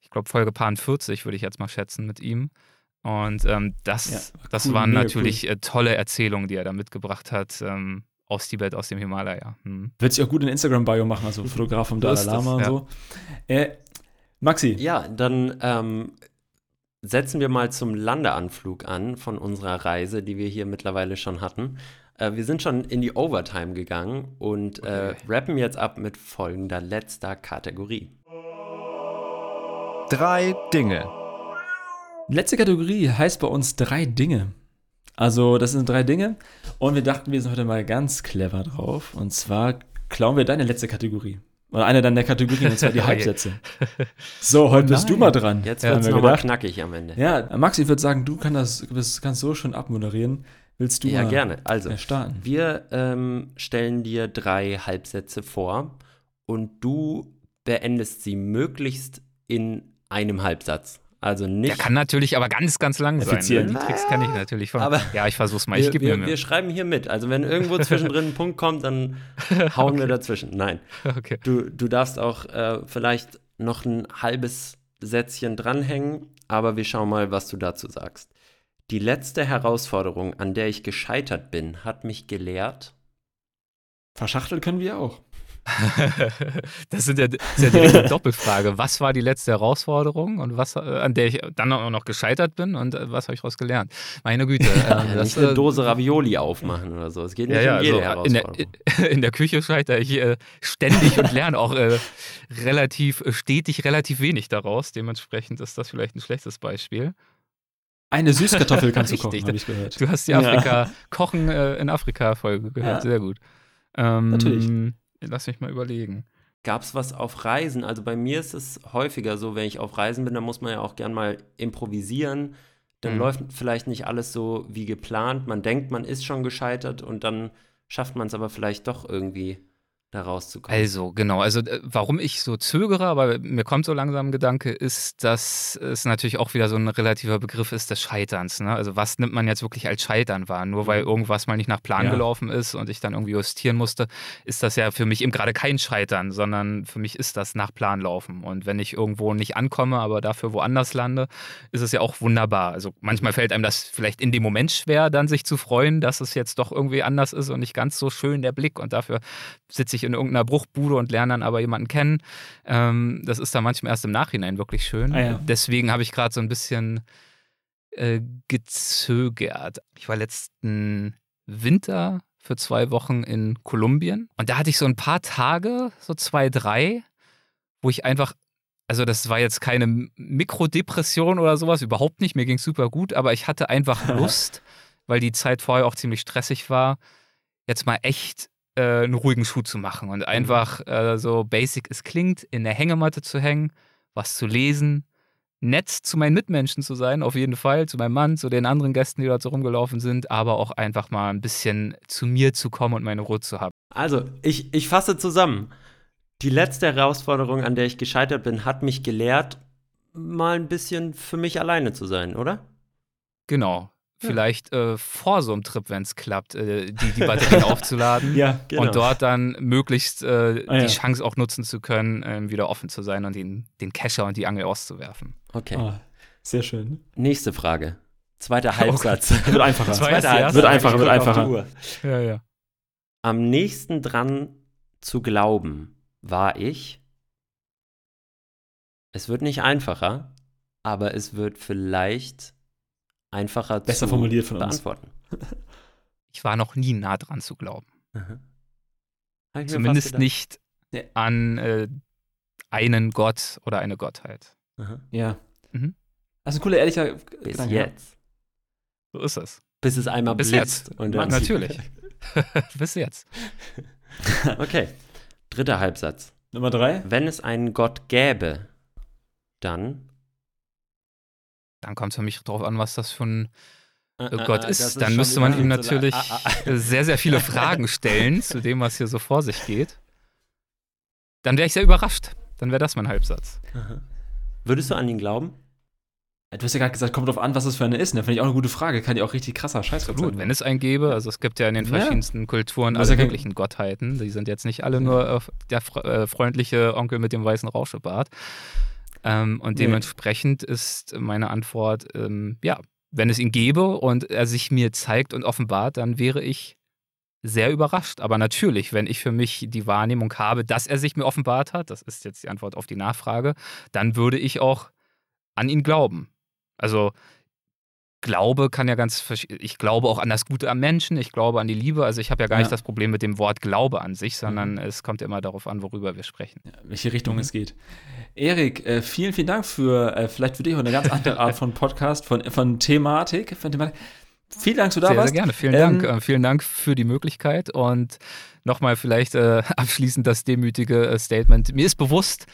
ich glaube, Folge Paar 40, würde ich jetzt mal schätzen, mit ihm. Und ähm, das, Ja, das cool, waren mega natürlich äh, tolle Erzählungen, die er da mitgebracht hat. Ähm, aus Tibet, aus dem Himalaya. Hm. Wird sich auch gut in Instagram-Bio machen, also Fotograf vom Dalai ist das, Lama und ja. so. Äh, Maxi, Ja, dann ähm, setzen wir mal zum Landeanflug an von unserer Reise, die wir hier mittlerweile schon hatten. Äh, wir sind schon in die Overtime gegangen und äh, Okay. rappen jetzt ab mit folgender letzter Kategorie. Drei Dinge. letzte Kategorie heißt bei uns drei Dinge. Also, das sind drei Dinge. Und wir dachten, wir sind heute mal ganz clever drauf. Und zwar klauen wir deine letzte Kategorie. Oder eine deiner Kategorien, und zwar die Oh je. Halbsätze. So, heute bist du mal dran. Jetzt haben wird es wir nochmal knackig am Ende. Ja, Maxi, ich würde sagen, du kann das, kannst so schon abmoderieren. Willst du Ja, mal gerne. Also, äh, starten? wir ähm, stellen dir drei Halbsätze vor und du beendest sie möglichst in einem Halbsatz. Also Der nicht. kann natürlich aber ganz, ganz lang sein. Effizient. Ne? Die Tricks kann ich natürlich von. Aber- ja, ich versuch's mal. Ich wir, gebe mir wir, Mühe. wir schreiben hier mit. Also wenn irgendwo zwischendrin ein Punkt kommt, dann hauen wir dazwischen. Nein. Okay. Du, du darfst auch äh, vielleicht noch ein halbes Sätzchen dranhängen, aber wir schauen mal, was du dazu sagst. Die letzte Herausforderung, an der ich gescheitert bin, hat mich gelehrt. Verschachtelt können wir auch. das, sind ja, das ist ja direkt eine Doppelfrage. Was war die letzte Herausforderung und was, äh, an der ich dann auch noch gescheitert bin und äh, was habe ich daraus gelernt? Meine Güte. ähm, Ja, das, nicht eine äh, Dose Ravioli aufmachen oder so. Es geht nicht Ja, ja, um jede also in, der, Herausforderung. in der Küche scheitere ich äh, ständig und lerne auch äh, relativ äh, stetig relativ wenig daraus. Dementsprechend ist das vielleicht ein schlechtes Beispiel. Eine Süßkartoffel kannst du kochen, habe ich gehört. Du hast die Ja. Afrika Kochen äh, in Afrika Folge gehört, Ja. sehr gut. Ähm, Natürlich. Lass mich mal überlegen. Gab es was auf Reisen? Also bei mir ist es häufiger so, wenn ich auf Reisen bin, dann muss man ja auch gern mal improvisieren. Dann Mhm. läuft vielleicht nicht alles so wie geplant. Man denkt, man ist schon gescheitert und dann schafft man es aber vielleicht doch irgendwie da rauszukommen. Also, genau. Also, äh, warum ich so zögere, aber mir kommt so langsam ein Gedanke, ist, dass es natürlich auch wieder so ein relativer Begriff ist des Scheiterns. Ne? Also, was nimmt man jetzt wirklich als Scheitern wahr? Nur weil irgendwas mal nicht nach Plan Ja. gelaufen ist und ich dann irgendwie justieren musste, ist das ja für mich eben gerade kein Scheitern, sondern für mich ist das nach Plan laufen. Und wenn ich irgendwo nicht ankomme, aber dafür woanders lande, ist es ja auch wunderbar. Also, manchmal fällt einem das vielleicht in dem Moment schwer, dann sich zu freuen, dass es jetzt doch irgendwie anders ist und nicht ganz so schön der Blick und dafür sitze ich in irgendeiner Bruchbude und lerne dann aber jemanden kennen. Ähm, das ist dann manchmal erst im Nachhinein wirklich schön. Ah ja. Deswegen habe ich gerade so ein bisschen äh, gezögert. Ich war letzten Winter für zwei Wochen in Kolumbien und da hatte ich so ein paar Tage, so zwei, drei, wo ich einfach also das war jetzt keine Mikrodepression oder sowas, überhaupt nicht. Mir ging es super gut, aber ich hatte einfach Lust, weil die Zeit vorher auch ziemlich stressig war, jetzt mal echt äh, einen ruhigen Schuh zu machen und einfach äh, so basic es klingt, in der Hängematte zu hängen, was zu lesen, nett zu meinen Mitmenschen zu sein, auf jeden Fall, zu meinem Mann, zu den anderen Gästen, die dort so rumgelaufen sind, aber auch einfach mal ein bisschen zu mir zu kommen und meine Ruhe zu haben. Also, ich, ich fasse zusammen. Die letzte Herausforderung, an der ich gescheitert bin, hat mich gelehrt, mal ein bisschen für mich alleine zu sein, oder? Genau. Vielleicht äh, vor so einem Trip, wenn es klappt, äh, die, die Batterien aufzuladen. Ja, Genau. Und dort dann möglichst äh, Ah, ja. die Chance auch nutzen zu können, ähm, wieder offen zu sein und den, den Kescher und die Angel auszuwerfen. Okay. Ah, sehr schön. Nächste Frage. Zweiter Halbsatz. Wird einfacher. Das war jetzt die erste. Wird einfacher, wird einfacher. Ja, ja. Am nächsten dran zu glauben war ich. Es wird nicht einfacher, aber es wird vielleicht einfacher Besser zu formuliert von uns. beantworten. Ich war noch nie nah dran zu glauben. Mhm. Zumindest nicht Ja. an äh, einen Gott oder eine Gottheit. Mhm. Ja. Mhm. Das ist ein cooler, ehrlicher Bis Gedanke, jetzt. So ist es. Bis es einmal Bis blitzt. jetzt. Und dann natürlich. Bis jetzt. Okay. Dritter Halbsatz. Nummer drei. Wenn es einen Gott gäbe, dann. Dann kommt es für mich drauf an, was das für ein Äh, Oh äh, Gott äh, ist. das Dann müsste man ihm natürlich Ah, ah, ah. sehr, sehr viele Fragen stellen zu dem, was hier so vor sich geht. Dann wäre ich sehr überrascht. Dann wäre das mein Halbsatz. Aha. Würdest du an ihn glauben? Du hast ja gerade gesagt, kommt drauf an, was das für eine ist. Ne? Finde ich auch eine gute Frage. Kann ja auch richtig krasser Scheiß Absolut, wenn es einen gäbe. Also es gibt ja in den Ja. verschiedensten Kulturen Du hast alle ja möglichen Gottheiten. Die sind jetzt nicht alle nur äh, der äh, freundliche Onkel mit dem weißen Rauschebart. Ähm, und Nee. dementsprechend ist meine Antwort, ähm, ja, wenn es ihn gäbe und er sich mir zeigt und offenbart, dann wäre ich sehr überrascht. Aber natürlich, wenn ich für mich die Wahrnehmung habe, dass er sich mir offenbart hat, das ist jetzt die Antwort auf die Nachfrage, dann würde ich auch an ihn glauben. Also Glaube kann ja ganz, ich glaube auch an das Gute am Menschen, ich glaube an die Liebe. Also ich habe ja gar Ja. nicht das Problem mit dem Wort Glaube an sich, sondern Mhm. es kommt ja immer darauf an, worüber wir sprechen. welche Richtung Mhm. es geht. Erik, äh, vielen, vielen Dank für äh, vielleicht für dich auch eine ganz andere Art von Podcast, von, von Thematik, von Thematik. Vielen Dank, dass du da sehr, warst. sehr gerne. Vielen Ähm, Dank. Äh, vielen Dank für die Möglichkeit und nochmal vielleicht äh, abschließend das demütige äh, Statement. Mir ist bewusst,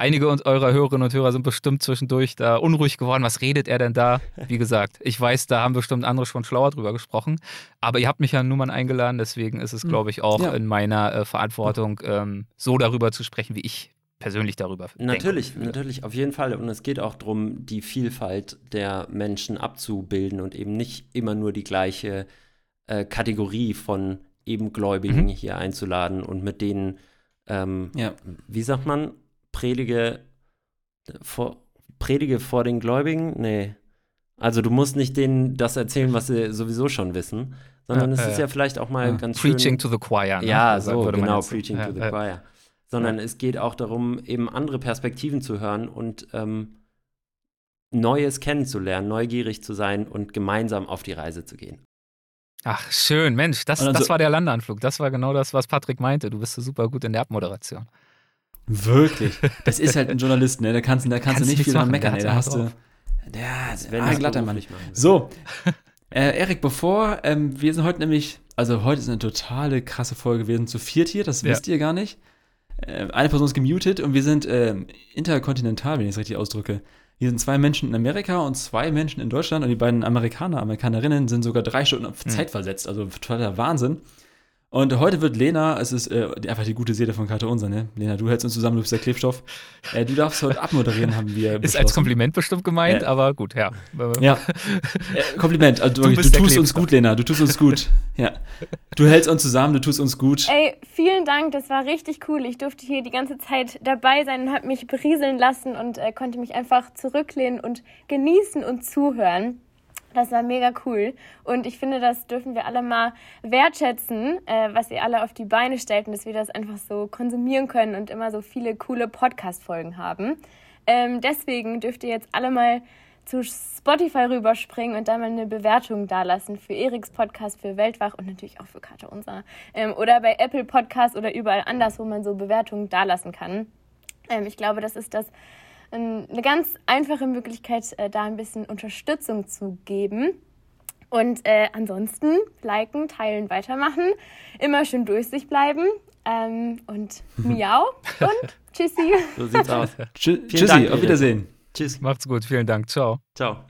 einige eurer Hörerinnen und Hörer sind bestimmt zwischendurch da unruhig geworden. Was redet er denn da? Wie gesagt, ich weiß, da haben bestimmt andere schon schlauer drüber gesprochen. Aber ihr habt mich ja nun mal eingeladen, deswegen ist es, glaube ich, auch. Ja. in meiner äh, Verantwortung, ähm, so darüber zu sprechen, wie ich persönlich darüber Natürlich, natürlich, auf jeden Fall. Und es geht auch darum, die Vielfalt der Menschen abzubilden und eben nicht immer nur die gleiche äh, Kategorie von Ebengläubigen Mhm. hier einzuladen und mit denen, ähm, Ja. wie sagt man, predige vor, predige vor den Gläubigen? Nee. Also du musst nicht denen das erzählen, was sie sowieso schon wissen, sondern Ja, es ja, ist ja. ja vielleicht auch mal Ja. ganz Preaching schön. to the choir. Ne? Ja, Also so, würde man genau, Preaching ja, to the ja. Choir. Sondern es geht auch darum, eben andere Perspektiven zu hören und ähm, Neues kennenzulernen, neugierig zu sein und gemeinsam auf die Reise zu gehen. Ach, schön, Mensch, das, dann das war der Landeanflug. Das war genau das, was Patrick meinte. Du bist so super gut in der Abmoderation. Wirklich. Das ist halt ein Journalist, ne? Da kannst, da kannst, Kannst du nicht viel dran meckern, der ey. Da hast du. drauf. Der, Wenn ah, das glatter Mann. So, äh, Erik, bevor, ähm, wir sind heute nämlich, also heute ist eine totale krasse Folge. Wir sind zu viert hier, das Ja. wisst ihr gar nicht. Äh, eine Person ist gemutet und wir sind ähm, interkontinental, wenn ich es richtig ausdrücke. Hier sind zwei Menschen in Amerika und zwei Menschen in Deutschland und die beiden Amerikaner, Amerikanerinnen sind sogar drei Stunden auf Hm. Zeit versetzt, also totaler Wahnsinn. Und heute wird Lena, es ist äh, die- einfach die gute Seele von Karte Unser, ne? Lena, du hältst uns zusammen, du bist der Klebstoff. Äh, du darfst heute abmoderieren, haben wir Ist als. Kompliment bestimmt gemeint, Ja. aber gut, ja. Ja. Äh, Kompliment. Also, Du du tust uns gut, Lena. Du tust uns gut. Ja. Du hältst uns zusammen, du tust uns gut. Ey, vielen Dank, das war richtig cool. Ich durfte hier die ganze Zeit dabei sein und habe mich berieseln lassen und äh, konnte mich einfach zurücklehnen und genießen und zuhören. Das war mega cool. Und ich finde, das dürfen wir alle mal wertschätzen, äh, was ihr alle auf die Beine stellt und dass wir das einfach so konsumieren können und immer so viele coole Podcast-Folgen haben. Ähm, deswegen dürft ihr jetzt alle mal zu Spotify rüberspringen und da mal eine Bewertung dalassen für Eriks Podcast, für Weltwach und natürlich auch für Karte Unser. Ähm, oder bei Apple Podcast oder überall anders, wo man so Bewertungen dalassen kann. Ähm, ich glaube, das ist das eine ganz einfache Möglichkeit, äh, da ein bisschen Unterstützung zu geben. Und äh, ansonsten liken, teilen, weitermachen. Immer schön durchsicht bleiben. Ähm, und miau und tschüssi. So sieht's aus. Tschü Dank, Tschüssi, auf Erik. Wiedersehen. Tschüss. Macht's gut, vielen Dank. Ciao. Ciao.